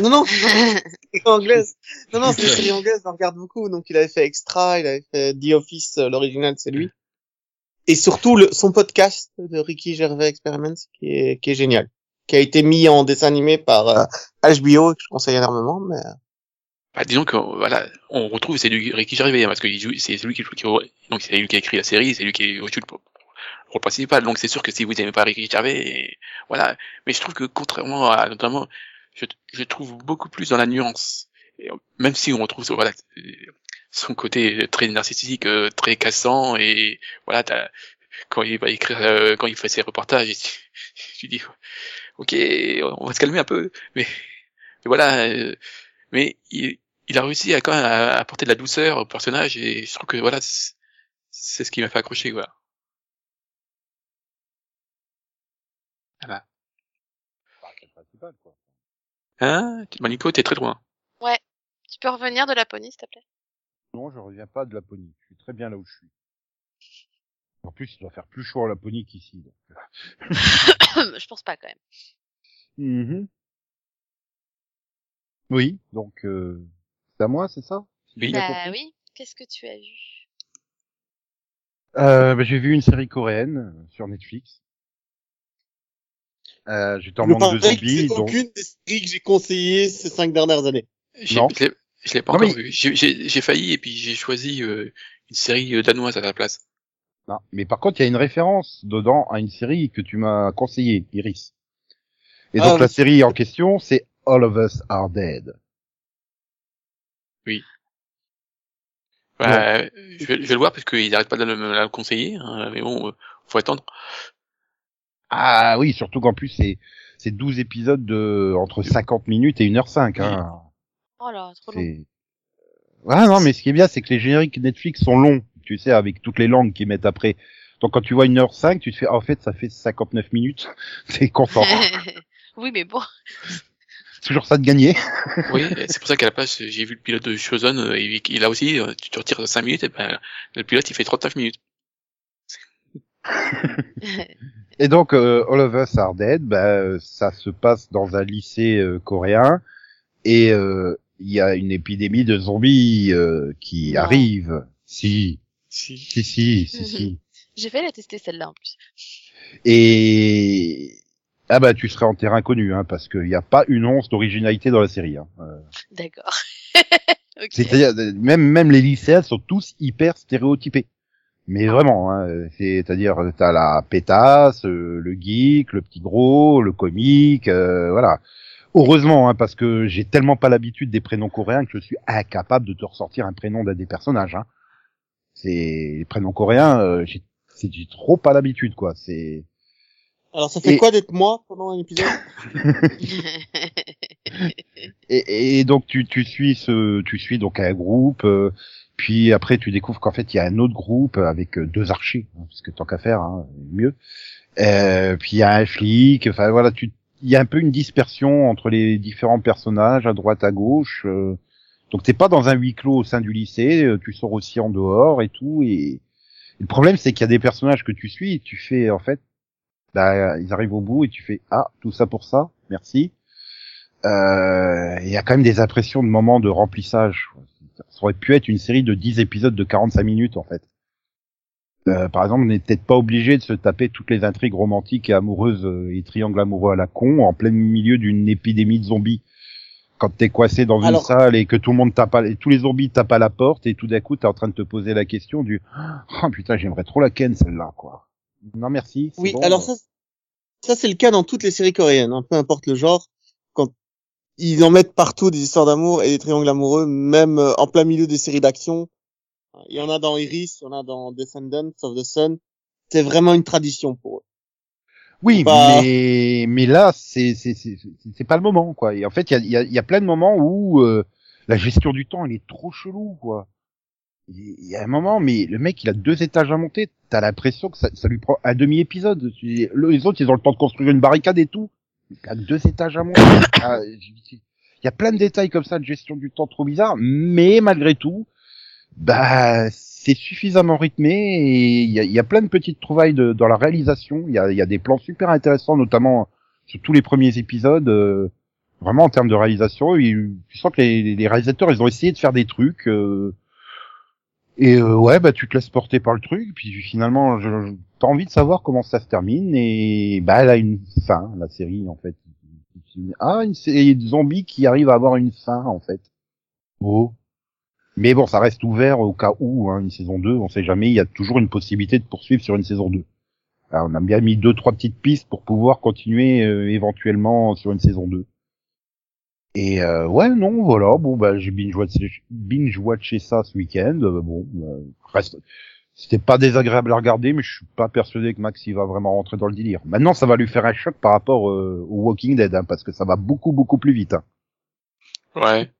non, non, c'est anglaise. Non, non, c'est des séries anglaises, j'en regarde beaucoup. Donc, il avait fait Extra, il avait fait The Office, euh, l'original, c'est lui. Et surtout, le, son podcast de Ricky Gervais Experiments, qui est, qui est génial. Qui a été mis en dessin animé par euh, HBO, que je conseille énormément, mais, euh, bah, disons que voilà on retrouve c'est du Ricky Gervais hein, parce que c'est lui qui, qui donc c'est lui qui a écrit la série c'est lui qui joue le rôle principal donc c'est sûr que si vous aimez pas Ricky Gervais voilà. Mais je trouve que contrairement à notamment je, je trouve beaucoup plus dans la nuance. Même si on retrouve voilà son côté très narcissique euh, très cassant et voilà quand il va écrire euh, quand il fait ses reportages tu, tu dis ok on va se calmer un peu mais, mais voilà euh, mais il, il a réussi à quand même à apporter de la douceur au personnage et je trouve que voilà c'est ce qui m'a fait accrocher quoi voilà Bah, principal, quoi. hein? Manico t'es très loin tu peux revenir de Laponie, s'il te plaît? Non, je reviens pas de Laponie. Je suis très bien là où je suis. En plus, il doit faire plus chaud en Laponie qu'ici. donc. Je pense pas quand même. Mhm. Oui, donc euh, c'est à moi, c'est ça? Si Oui. Bah oui. Qu'est-ce que tu as vu? Euh, bah, j'ai vu une série coréenne euh, sur Netflix. Euh, J'étais en je manque de zombies, c'est donc aucune des séries que j'ai conseillées ces cinq dernières années. J'ai- Non. je l'ai- pas Non, encore mais- vu j'ai- failli et puis j'ai choisi euh, une série euh, danoise à la place Non. Mais par contre, il y a une référence dedans à une série que tu m'as conseillée, Iris. Et Ah, donc la série en question, c'est All of Us Are Dead. Bah, je, vais, je vais le voir parce qu'ils arrêtent pas de me la conseiller, hein, mais bon, euh, faut attendre. Ah oui, surtout qu'en plus c'est c'est 12 épisodes de entre 50 minutes et 1h05 hein. Oh là, trop long. C'est Ah non, mais ce qui est bien c'est que les génériques Netflix sont longs, tu sais avec toutes les langues qu'ils mettent après. Donc quand tu vois 1h05, tu te fais ah, en fait ça fait 59 minutes. T'es content. oui, mais bon. C'est toujours ça de gagner. Oui, c'est pour ça qu'à la place, j'ai vu le pilote de Chosen, euh, il, il a aussi, euh, tu te retires 5 minutes, et ben, le pilote il fait 39 minutes. Et donc euh, All of Us Are Dead, bah, ça se passe dans un lycée euh, coréen et euh, il y a une épidémie de zombies euh, qui Non. arrive. Si, Si. si, si, si, si. J'ai fait la tester celle-là en plus. Et ah bah tu serais en terrain connu hein, parce qu'il n'y a pas une once d'originalité dans la série. Hein. Euh, D'accord. Ok. C'est-à-dire, même, même les lycéens sont tous hyper stéréotypés. Mais vraiment, hein, c'est-à-dire, t'as la pétasse, euh, le geek, le petit gros, le comique, euh, voilà. Heureusement, hein, parce que j'ai tellement pas l'habitude des prénoms coréens que je suis incapable de te ressortir un prénom d'un des personnages. Hein. C'est les prénoms coréens, euh, j'ai trop pas l'habitude, quoi. C'est Alors ça fait Et- quoi d'être moi pendant un épisode et, et donc tu, tu suis ce, tu suis donc un groupe, euh, puis après tu découvres qu'en fait il y a un autre groupe avec euh, deux archers, hein, parce que tant qu'à faire, hein, mieux. Euh, puis il y a un flic, enfin voilà, tu, il y a un peu une dispersion entre les différents personnages à droite à gauche. euh, donc t'es pas dans un huis clos au sein du lycée, euh, tu sors aussi en dehors et tout. Et, le problème c'est qu'il y a des personnages que tu suis, et tu fais en fait, bah, ils arrivent au bout et tu fais ah tout ça pour ça, merci. Euh, Il y a quand même des impressions de moments de remplissage. Ça aurait pu être une série de 10 épisodes de 45 minutes en fait. Euh, par exemple, on n'est peut-être pas obligé de se taper toutes les intrigues romantiques et amoureuses euh, et triangles amoureux à la con en plein milieu d'une épidémie de zombies. Quand t'es coincé dans une Alors- salle et que tout le monde tape à, et tous les zombies tapent à la porte et tout d'un coup t'es en train de te poser la question du oh putain j'aimerais trop la ken celle-là quoi. Non merci. Oui, bon. alors ça, ça c'est le cas dans toutes les séries coréennes, hein, peu importe le genre. Quand ils en mettent partout des histoires d'amour et des triangles amoureux, même euh, en plein milieu des séries d'action. Il y en a dans Iris, il y en a dans Descendants of the Sun. C'est vraiment une tradition pour eux. Oui, Bah- mais mais là c'est c'est c'est c'est pas le moment quoi. Et en fait il y a il y a, y a plein de moments où euh, la gestion du temps elle est trop chelou quoi. Il y a un moment mais le mec il a deux étages à monter, t'as l'impression que ça, ça lui prend un demi épisode. Les autres ils ont le temps de construire une barricade et tout. Il a deux étages à monter. Ah, Il y a plein de détails comme ça de gestion du temps trop bizarre, mais malgré tout, bah c'est suffisamment rythmé et il y a, plein de petites trouvailles de, dans la réalisation. Il y a, y a des plans super intéressants, notamment sur tous les premiers épisodes. euh, vraiment en termes de réalisation, tu sens que les, les réalisateurs ils ont essayé de faire des trucs. euh, et euh, ouais, bah tu te laisses porter par le truc, puis finalement, je, je- t'as envie de savoir comment ça se termine, et bah elle a une fin, la série en fait. Ah, une série de zombies qui arrive à avoir une fin en fait. Oh. Mais bon, ça reste ouvert au cas où, hein, une saison 2, on sait jamais, il y a toujours une possibilité de poursuivre sur une saison 2. Alors, on a bien mis deux, trois petites pistes pour pouvoir continuer euh, éventuellement sur une saison 2. Et euh, ouais, non, voilà, bon, bah j'ai binge watché, binge watché ça ce week-end. euh, bon, euh, reste, c'était pas désagréable à regarder, mais je suis pas persuadé que Max il va vraiment rentrer dans le délire. Maintenant, ça va lui faire un choc par rapport euh, au Walking Dead, hein, parce que ça va beaucoup, beaucoup plus vite. hein. Ouais.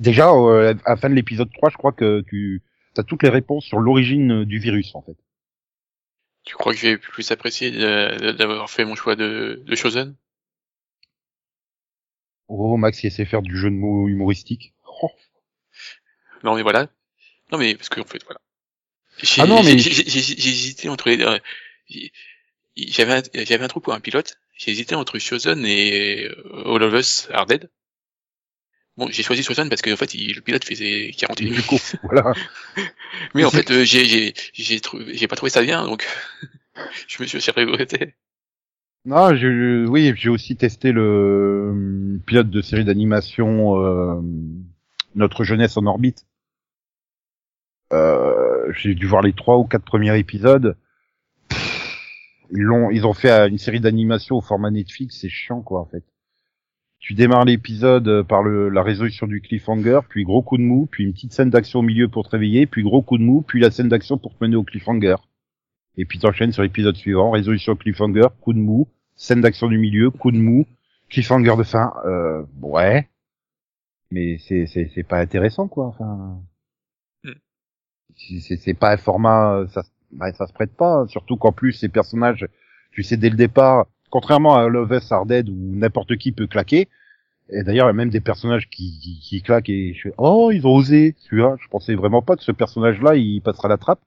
Déjà, euh, à la fin de l'épisode 3, je crois que tu as toutes les réponses sur l'origine du virus, en fait. Tu crois que j'ai plus apprécié d'avoir fait mon choix de, de Chosen? Oh, Max, il essaie de faire du jeu de mots humoristique. Oh. Non mais voilà. Non mais parce que en fait voilà. J'ai Ah non, mais- j'ai- j'ai- j'ai- j'ai hésité entre les deux. J'ai- J'avais un, j'avais un trou pour un pilote. J'ai hésité entre Chosen et euh, All of Us Are Dead. Bon, j'ai choisi Chosen parce que en fait, il- le pilote faisait 40 Du minutes. coup, voilà. Mais en fait, euh, j'ai j'ai j'ai trouvé j'ai pas trouvé ça bien donc je me suis aussi regretté. Non, je, oui, j'ai aussi testé le euh, pilote de série d'animation euh, Notre jeunesse en orbite. Euh, j'ai dû voir les trois ou quatre premiers épisodes. Ils l'ont, ils ont fait une série d'animation au format Netflix, c'est chiant quoi en fait. Tu démarres l'épisode par le, la résolution du cliffhanger, puis gros coup de mou, puis une petite scène d'action au milieu pour te réveiller, puis gros coup de mou, puis la scène d'action pour te mener au cliffhanger. Et puis t'enchaînes sur l'épisode suivant, résolution cliffhanger, coup de mou, scène d'action du milieu, coup de mou, cliffhanger de fin, euh, ouais. Mais c'est, c'est, c'est pas intéressant, quoi, enfin. Hmm. C'est- C'est, pas un format, ça, se- bah, ça se prête pas, surtout qu'en plus, ces personnages, tu sais dès le départ, contrairement à Love Us Are Dead où n'importe qui peut claquer, et d'ailleurs, il y a même des personnages qui, qui, qui claquent et je fais, oh, ils ont osé, celui-là, je pensais vraiment pas que ce personnage-là, il passera la trappe.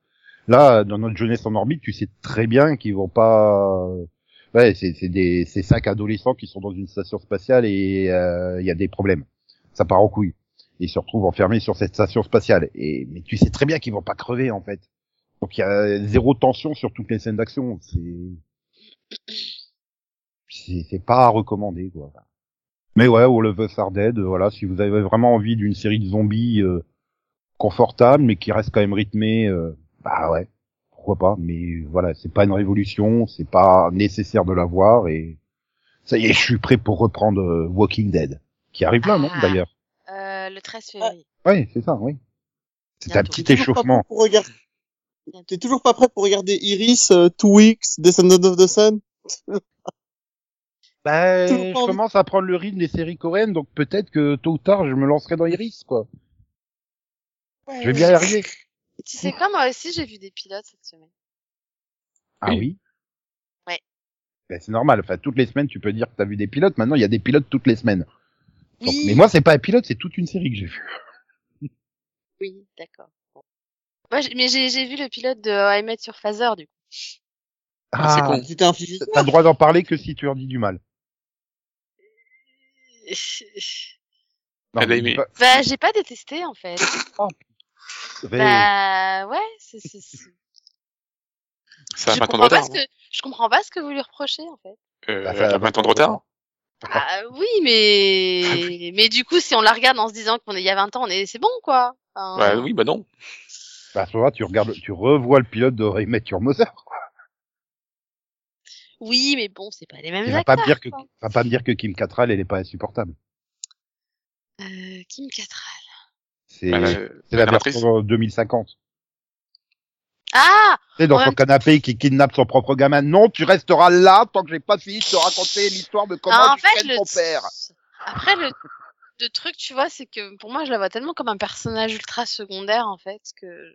Là, dans notre jeunesse en orbite, tu sais très bien qu'ils vont pas, ouais, c'est, c'est des, c'est cinq adolescents qui sont dans une station spatiale et euh, il y a des problèmes. Ça part en couille. Ils se retrouvent enfermés sur cette station spatiale. Et mais tu sais très bien qu'ils vont pas crever en fait. Donc il y a zéro tension sur toutes les scènes d'action. C'est, c'est, pas à recommander quoi. Mais ouais, All of Us Are Dead. Voilà, si vous avez vraiment envie d'une série de zombies euh, confortable, mais qui reste quand même rythmé. euh, bah ouais, pourquoi pas. Mais voilà, c'est pas une révolution, c'est pas nécessaire de l'avoir et ça y est, je suis prêt pour reprendre euh, Walking Dead, qui arrive là, non Ah. D'ailleurs. Euh, le 13 février. Oui, c'est ça, oui. C'est un petit échauffement. prêt pour regarder. T'es toujours pas prêt pour regarder Iris, euh, Two Weeks, Descendants of the Sun? Bah, je commence à prendre le rythme des séries coréennes, donc peut-être que tôt ou tard, je me lancerai dans Iris, quoi. Je vais bien y arriver. Tu sais quoi, moi aussi, j'ai vu des pilotes cette semaine. Ah Oui. Ouais. Ben, c'est normal. Enfin, toutes les semaines, tu peux dire que t'as vu des pilotes. Maintenant, il y a des pilotes toutes les semaines. Donc, mais moi, c'est pas un pilote, c'est toute une série que j'ai vue. Oui, d'accord. Bon. Moi, j'ai- mais j'ai j'ai vu le pilote de I Met Your Father, du coup. Ah, c'est con. Tu t'es infligé ça T'as le droit d'en parler que si tu en dis du mal. Non, Elle a mais aimé. dis pas- bah, j'ai pas détesté, en fait. Bah, ouais, c'est, Ça a je 20 ans de comprends pas retard. ce que, je comprends pas ce que vous lui reprochez, en fait. Euh, Bah, elle a 20 ans de retard. Ah, oui, mais, mais du coup, si on la regarde en se disant qu'on est il y a 20 ans, on est, c'est bon, quoi. Enfin, Bah oui, bah non. Bah, à ce moment-là, tu regardes, tu revois le pilote de Ray Met Your Mother, quoi. Oui, mais bon, c'est pas les mêmes acteurs. pas me dire que, va pas me dire que Kim Cattrall, elle est pas insupportable. Euh, Kim Cattrall. C'est, Bah, c'est euh, la version 2050. Ah! Sais, dans son canapé qui kidnappe son propre gamin. Non, tu resteras là tant que j'ai pas fini de te raconter l'histoire de comment Ah, en tu fait, le ton père. Après, le, le truc, tu vois, c'est que pour moi, je la vois tellement comme un personnage ultra secondaire, en fait, que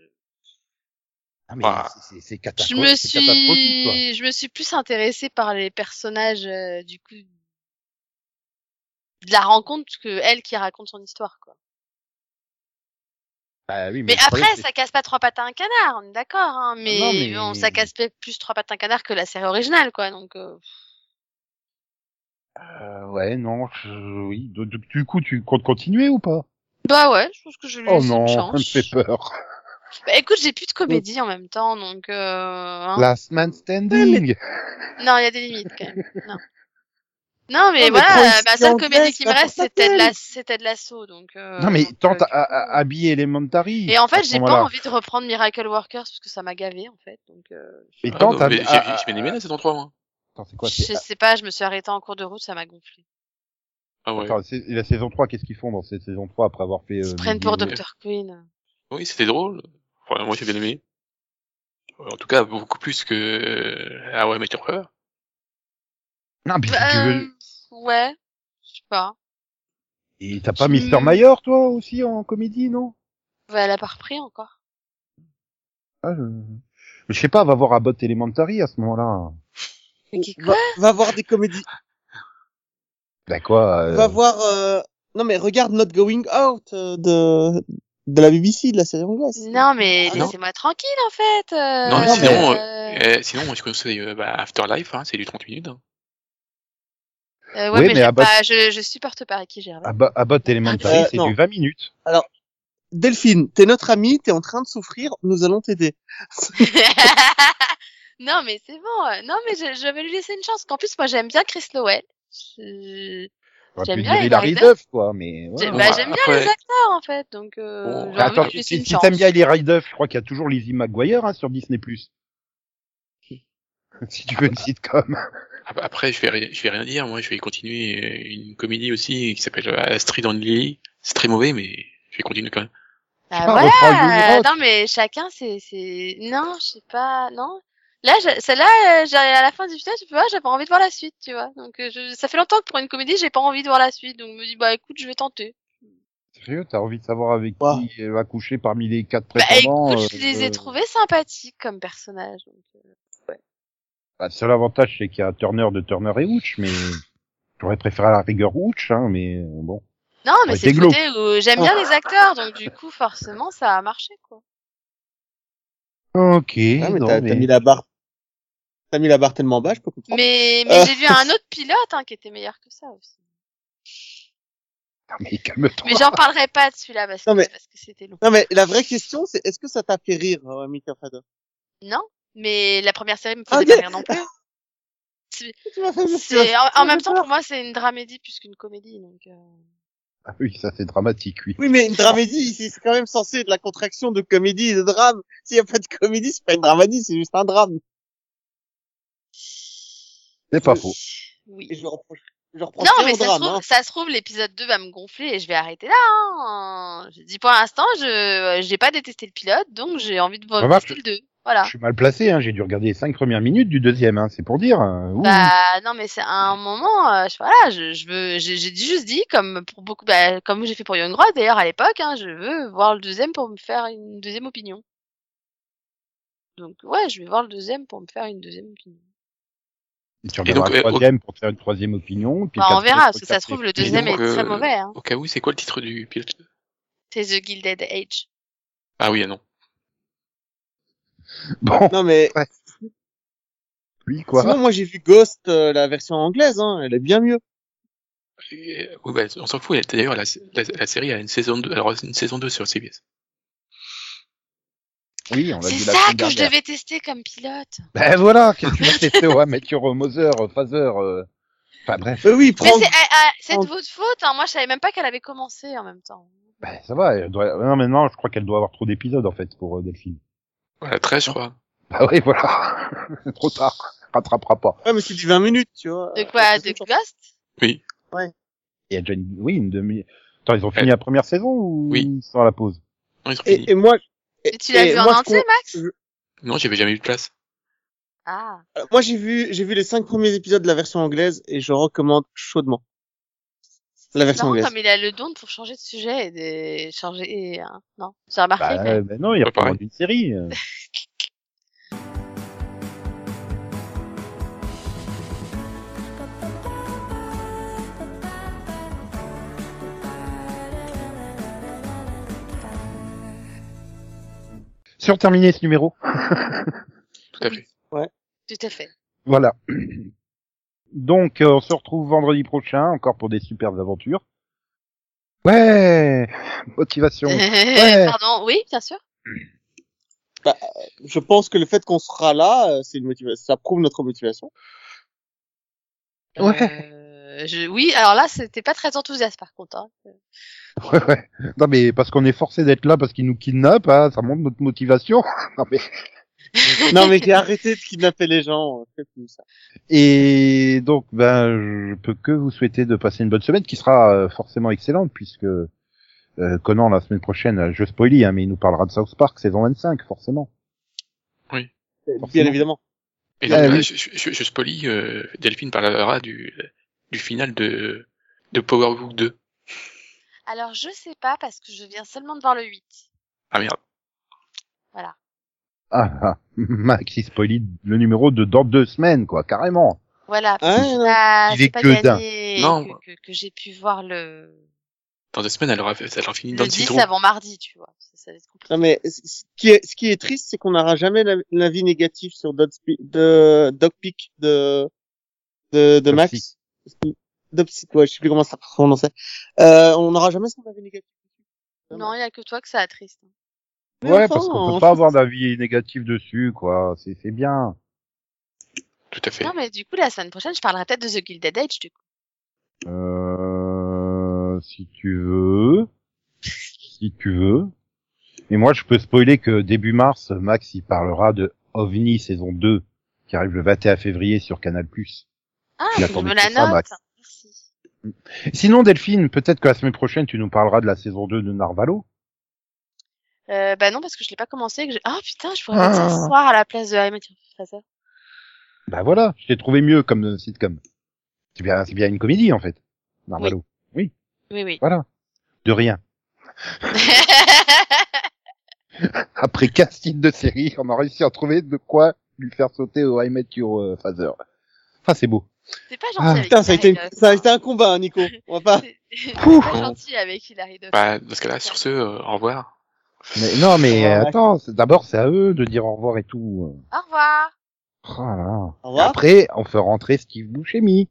Ah, mais Bah, c'est- c'est- c'est je me c'est catastrophique, quoi. suis, je me suis plus intéressée par les personnages, euh, du coup, de la rencontre que elle qui raconte son histoire, quoi. Bah oui, Mais après, ça casse pas trois pattes à un canard, on est d'accord, hein, mais, non, mais- bon, ça casse plus trois pattes à un canard que la série originale, quoi, donc, euh, Euh, ouais, non, je- oui. Du, coup, tu comptes continuer ou pas? Bah ouais, je pense que je vais lui Oh non, une ça me fait peur. Bah écoute, j'ai plus de comédie en même temps, donc, euh, hein. Last man standing. Non, il y a des limites quand même. Non. Non, mais mais voilà, ma série seule comédie qui me reste, c'était de la, c'était de l'assaut, donc. euh, non, mais donc, tente euh, à, à- à habiller Elementary. Et en à fait, j'ai pas envie de reprendre Miracle Workers parce que ça m'a gavé en fait, donc. Euh, Mais Ah, tente bah, à- mais j'ai à- à- j'ai bien aimé la saison 3, moi. Attends, c'est quoi je c'est- sais pas, je me suis arrêtée en cours de route, ça m'a gonflé. Ah ouais. Attends, c'est- la saison 3, qu'est-ce qu'ils font dans cette saison 3 après avoir fait... Ils euh, se prennent le- pour Dr. Queen. Oui, c'était drôle. Ouais, moi, j'ai bien aimé. En tout cas, beaucoup plus que Ah ouais, Met Your Father. Non, mais si Bah, tu euh, veux... ouais, je sais pas. Et t'as pas Mister Mayer, toi, aussi, en comédie, non? Ouais, elle a pas repris encore. ah, je... Mais je sais pas, va voir Abbott Elementary à ce moment-là. Mais qui- va, va voir des comédies. Bah quoi euh, Va voir. euh, Non mais regarde Not Going Out euh, de de la BBC, de la série anglaise. Non, mais Ah, non. laissez-moi tranquille en fait. euh, Non, mais sinon, euh, Euh, sinon, je conseille euh, bah, Afterlife, hein, c'est du 30 minutes. hein. Euh, ouais, Oui, mais, mais Abbott- pas, je, je supporte pas Ricky Gervais. Abbo- Abbott Elementary, Euh, c'est non. du 20 minutes. Delphine, t'es notre amie, t'es en train de souffrir, nous allons t'aider. non, mais c'est bon. euh, Non, mais je, je vais lui laisser une chance. Qu'en plus, moi, j'aime bien Chris Lowell. Je- va J'aime bien Hilary. Duff, quoi, mais... Bon, bah, bah, j'aime bien après- les acteurs, en fait. Donc, euh, Bon, attends, si, si, t'aimes bien Hilary Duff, je crois qu'il y a toujours Lizzie McGuire hein, sur Disney+. si tu veux une sitcom. Ap- Après, je vais, je vais rien dire. Moi, je vais continuer euh, une comédie aussi qui s'appelle euh, Astrid and Lily. C'est très mauvais, mais je vais continuer quand même. Ah, voilà. Non, mais chacun, c'est, c'est, non, je sais pas, non. Là, celle-là, euh, j'ai- à la fin du film, tu vois, j'ai pas envie de voir la suite, tu vois. Donc, je... ça fait longtemps que pour une comédie, j'ai pas envie de voir la suite. Donc, je me dis, bah, écoute, je vais tenter. Sérieux, t'as envie de savoir avec Wow. qui elle va coucher parmi les quatre Bah, prétendants écoute, je les ai euh, trouvés sympathiques comme personnages. donc, euh. Bah, Le seul avantage, c'est qu'il y a Turner de Turner et Hooch, mais j'aurais préféré à la rigueur Hooch, hein, mais euh, bon. Non, mais c'est le côté où j'aime bien les acteurs, donc du coup, forcément, ça a marché, quoi. Ok. Ah, mais non, t'as mais- mis la barre. T'as mis la barre tellement bas, je peux comprendre. Mais, mais Euh. j'ai vu un autre pilote, hein, qui était meilleur que ça aussi. Ah, mais calme-toi. Mais j'en parlerai pas de celui-là parce que, Non, mais- parce que c'était long. Non mais la vraie question, c'est est-ce que ça t'a fait rire, euh, Mika Fada Non, mais la première série me faisait pas rire non plus. C'est- en, en même temps, pour moi, c'est une dramédie plus qu'une comédie, donc. euh. Ah oui, ça c'est dramatique, oui. Oui, mais une dramédie, c'est quand même censé être la contraction de comédie et de drame. S'il y a pas de comédie, c'est pas une dramédie, c'est juste un drame. C'est pas faux. Oui. Et je reproche, je reproche Non, mais ça se, trouve, hein. ça se trouve, l'épisode 2 va me gonfler et je vais arrêter là. Hein. Je dis pour l'instant, je j'ai pas détesté le pilote, donc j'ai envie de voir le 2. Voilà. Je suis mal placé, hein. j'ai dû regarder les cinq premières minutes du deuxième, hein. c'est pour dire. Ouh. Bah non, mais c'est à un moment, euh, je, voilà, je, je veux, j'ai j'ai juste dit comme pour beaucoup, bah, comme j'ai fait pour Young Rod d'ailleurs à l'époque, hein, je veux voir le deuxième pour me faire une deuxième opinion. Donc ouais, je vais voir le deuxième pour me faire une deuxième opinion. Et tu regarderas donc, le euh, au- troisième pour te faire une troisième opinion. Puis Bah, on verra, parce que ça se trouve le deuxième donc, est très euh, mauvais. Hein. Au cas où, c'est quoi le titre du pilote? C'est The Gilded Age. Ah oui, ah non. Bon, Non, mais oui, quoi. sinon, moi, j'ai vu Ghost, euh, la version anglaise, hein. Elle est bien mieux. Et, euh, oui, bah, on s'en fout. D'ailleurs, la, la, la série a une saison 2, alors une saison 2 sur CBS. Oui, on l'a C'est ça que je devais tester comme pilote. Ben voilà, qu'est-ce que tu vas tester Ouais, mettre your Mother, Father. euh. Enfin bref, Euh, oui, Mais prends, c'est eh, c'est de votre faute, hein. moi je savais même pas qu'elle avait commencé en même temps. ben, ça va. Elle doit... Non, maintenant, je crois qu'elle doit avoir trop d'épisodes en fait pour euh, Delphine. Voilà, 13, je crois. Bah oui, voilà. Trop tard. Rattrapera pas. ouais, mais c'est du 20 minutes, tu vois. De quoi De Ghost? Oui. Il y a déjà une... Oui, une demi... Attends, ils ont fini la première saison ou Oui. ils sont à la pause? Non, ils ont fini. Et, et moi, et- tu l'as vu en entier, Max? Non, j'avais jamais eu de place. Ah. moi, j'ai vu, j'ai vu les cinq premiers épisodes de la version anglaise et je recommande chaudement. La version Non, anglaise. comme il a le don pour changer de sujet et de changer. hein. Non, j'ai remarqué. Bah, quand même. euh, ben non, il pareil. d'une série. euh. Sur terminé ce numéro. Tout à Oui. fait. Tout à fait. Voilà. Donc, euh, on se retrouve vendredi prochain, encore pour des super aventures. Ouais Motivation. Pardon, oui, bien sûr. Je pense que le fait qu'on sera là, euh, c'est une motivation, ça prouve notre motivation. Ouais. Euh, je... Oui, alors là, c'était pas très enthousiaste par contre. Hein. Ouais, ouais. Non, mais parce qu'on est forcé d'être là parce qu'ils nous kidnappent, hein, ça montre notre motivation. Non, mais... non, mais j'ai arrêté de kidnapper les gens. euh, plus ça. Et donc, ben, je peux que vous souhaiter de passer une bonne semaine qui sera euh, forcément excellente puisque euh, Conan la semaine prochaine, euh, je spoilie, hein, mais il nous parlera de South Park saison 25, forcément. Bien Forcément. évidemment. Et donc, Ah, là, oui. je, je, je, spoilie, euh, Delphine parlera du, du final de, de Power Book 2. Alors, je sais pas parce que je viens seulement de voir le 8. Ah merde. Ah, ah, Max, il spoilie le numéro de dans deux semaines, quoi, carrément. Voilà. Ah, c'est non. pas, Il c'est est pas que gagné d'un. Non. que, que, que j'ai pu voir le, Dans deux semaines, elle aura, fait- elle aura fini le dans le 10 citron. avant mardi, tu vois. Ça, ça va être compliqué. Non, mais ce qui est, ce qui est triste, c'est qu'on n'aura jamais la- l'avis négatif sur Dogspe- de Dogpick de, de. Max. Dopsy, ouais, je sais plus comment ça se prononçait. Euh, on n'aura jamais son avis négatif. Non, il y a que toi que ça attriste. Mais ouais, enfin, parce qu'on on- peut pas avoir d'avis négatif dessus, quoi. C'est c'est bien. Tout à fait. Non, mais du coup, la semaine prochaine, je parlerai peut-être de The Gilded Age, du coup. Euh, si tu veux, si tu veux. Et moi, je peux spoiler que début mars, Max, il parlera de OVNI saison 2, qui arrive le 21 février sur Canal+. Ah, Il je attendait me la ça, note. Max. Merci. Sinon, Delphine, peut-être que la semaine prochaine, tu nous parleras de la saison 2 de Narvalo. Euh, bah non, parce que je l'ai pas commencé. et Que j'ai- ah putain, je pourrais mettre ça ce Ah. soir à la place de I Met Your Father. Bah voilà, je t'ai trouvé mieux comme euh, sitcom. C'est bien, c'est bien une comédie, en fait. Narvalo. Oui, oui. Voilà. De rien. Après 15 titres de série, on a réussi à trouver de quoi lui faire sauter au I Met Your euh, Father. Enfin, c'est beau. C'est pas gentil Ah, avec Putain, ça a été, ça a hein. été un combat, hein, Nico. On va pas. C'est pas gentil avec Hilary Duff. Bah, dans ce cas-là, sur ce, euh, au revoir. Mais, non, mais ouais. attends, c'est- d'abord, c'est à eux de dire au revoir et tout. Au revoir. Oh là là. Au revoir. Après, on fait rentrer Steve Buscemi.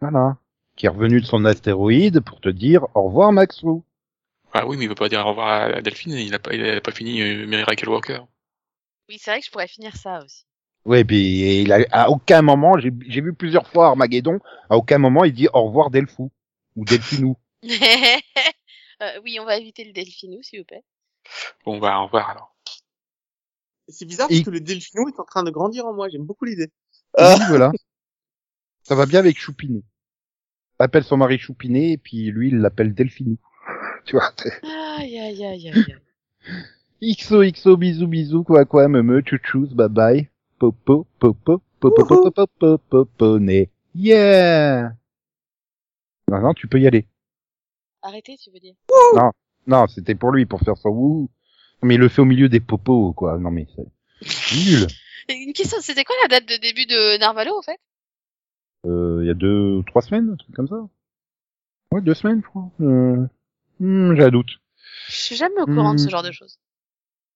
Voilà. Qui est revenu de son astéroïde pour te dire au revoir, Maxou. Ah oui, mais il veut pas dire au revoir à Delphine, il a pas, il a pas fini euh, Miracle Walker. Oui, c'est vrai que je pourrais finir ça aussi. Ouais, puis il a, à aucun moment, j'ai j'ai vu plusieurs fois Armageddon, à aucun moment il dit au revoir Delphou ou Delphinou. Euh, oui, on va éviter le delphinou, s'il vous plaît. Bon, bah, au revoir alors. C'est bizarre Et- parce que le delphino est en train de grandir en moi. J'aime beaucoup l'idée. Oui, Euh, voilà. Ça va bien avec Choupinet. Elle appelle son mari Choupinet et puis lui il l'appelle Delphinou. Tu vois. Aïe, aïe, aïe, aïe. aïe. XO XO bisous bisous quoi quoi me me chouchous bye bye. Popo popo popo popo popo popo né. Yeah. Non non tu peux y aller. Arrêtez, tu veux dire. Non c'était pour lui pour faire son wouh. Mais il le fait au milieu des popos quoi. Non mais c'est nul. Une question, c'était quoi la date de début de Narvalo, en fait? Euh, il y a deux trois semaines un truc comme ça. Ouais deux semaines je crois. Euh... hmm, J'ai un doute. Je suis jamais au courant de ce Hmm. genre de choses.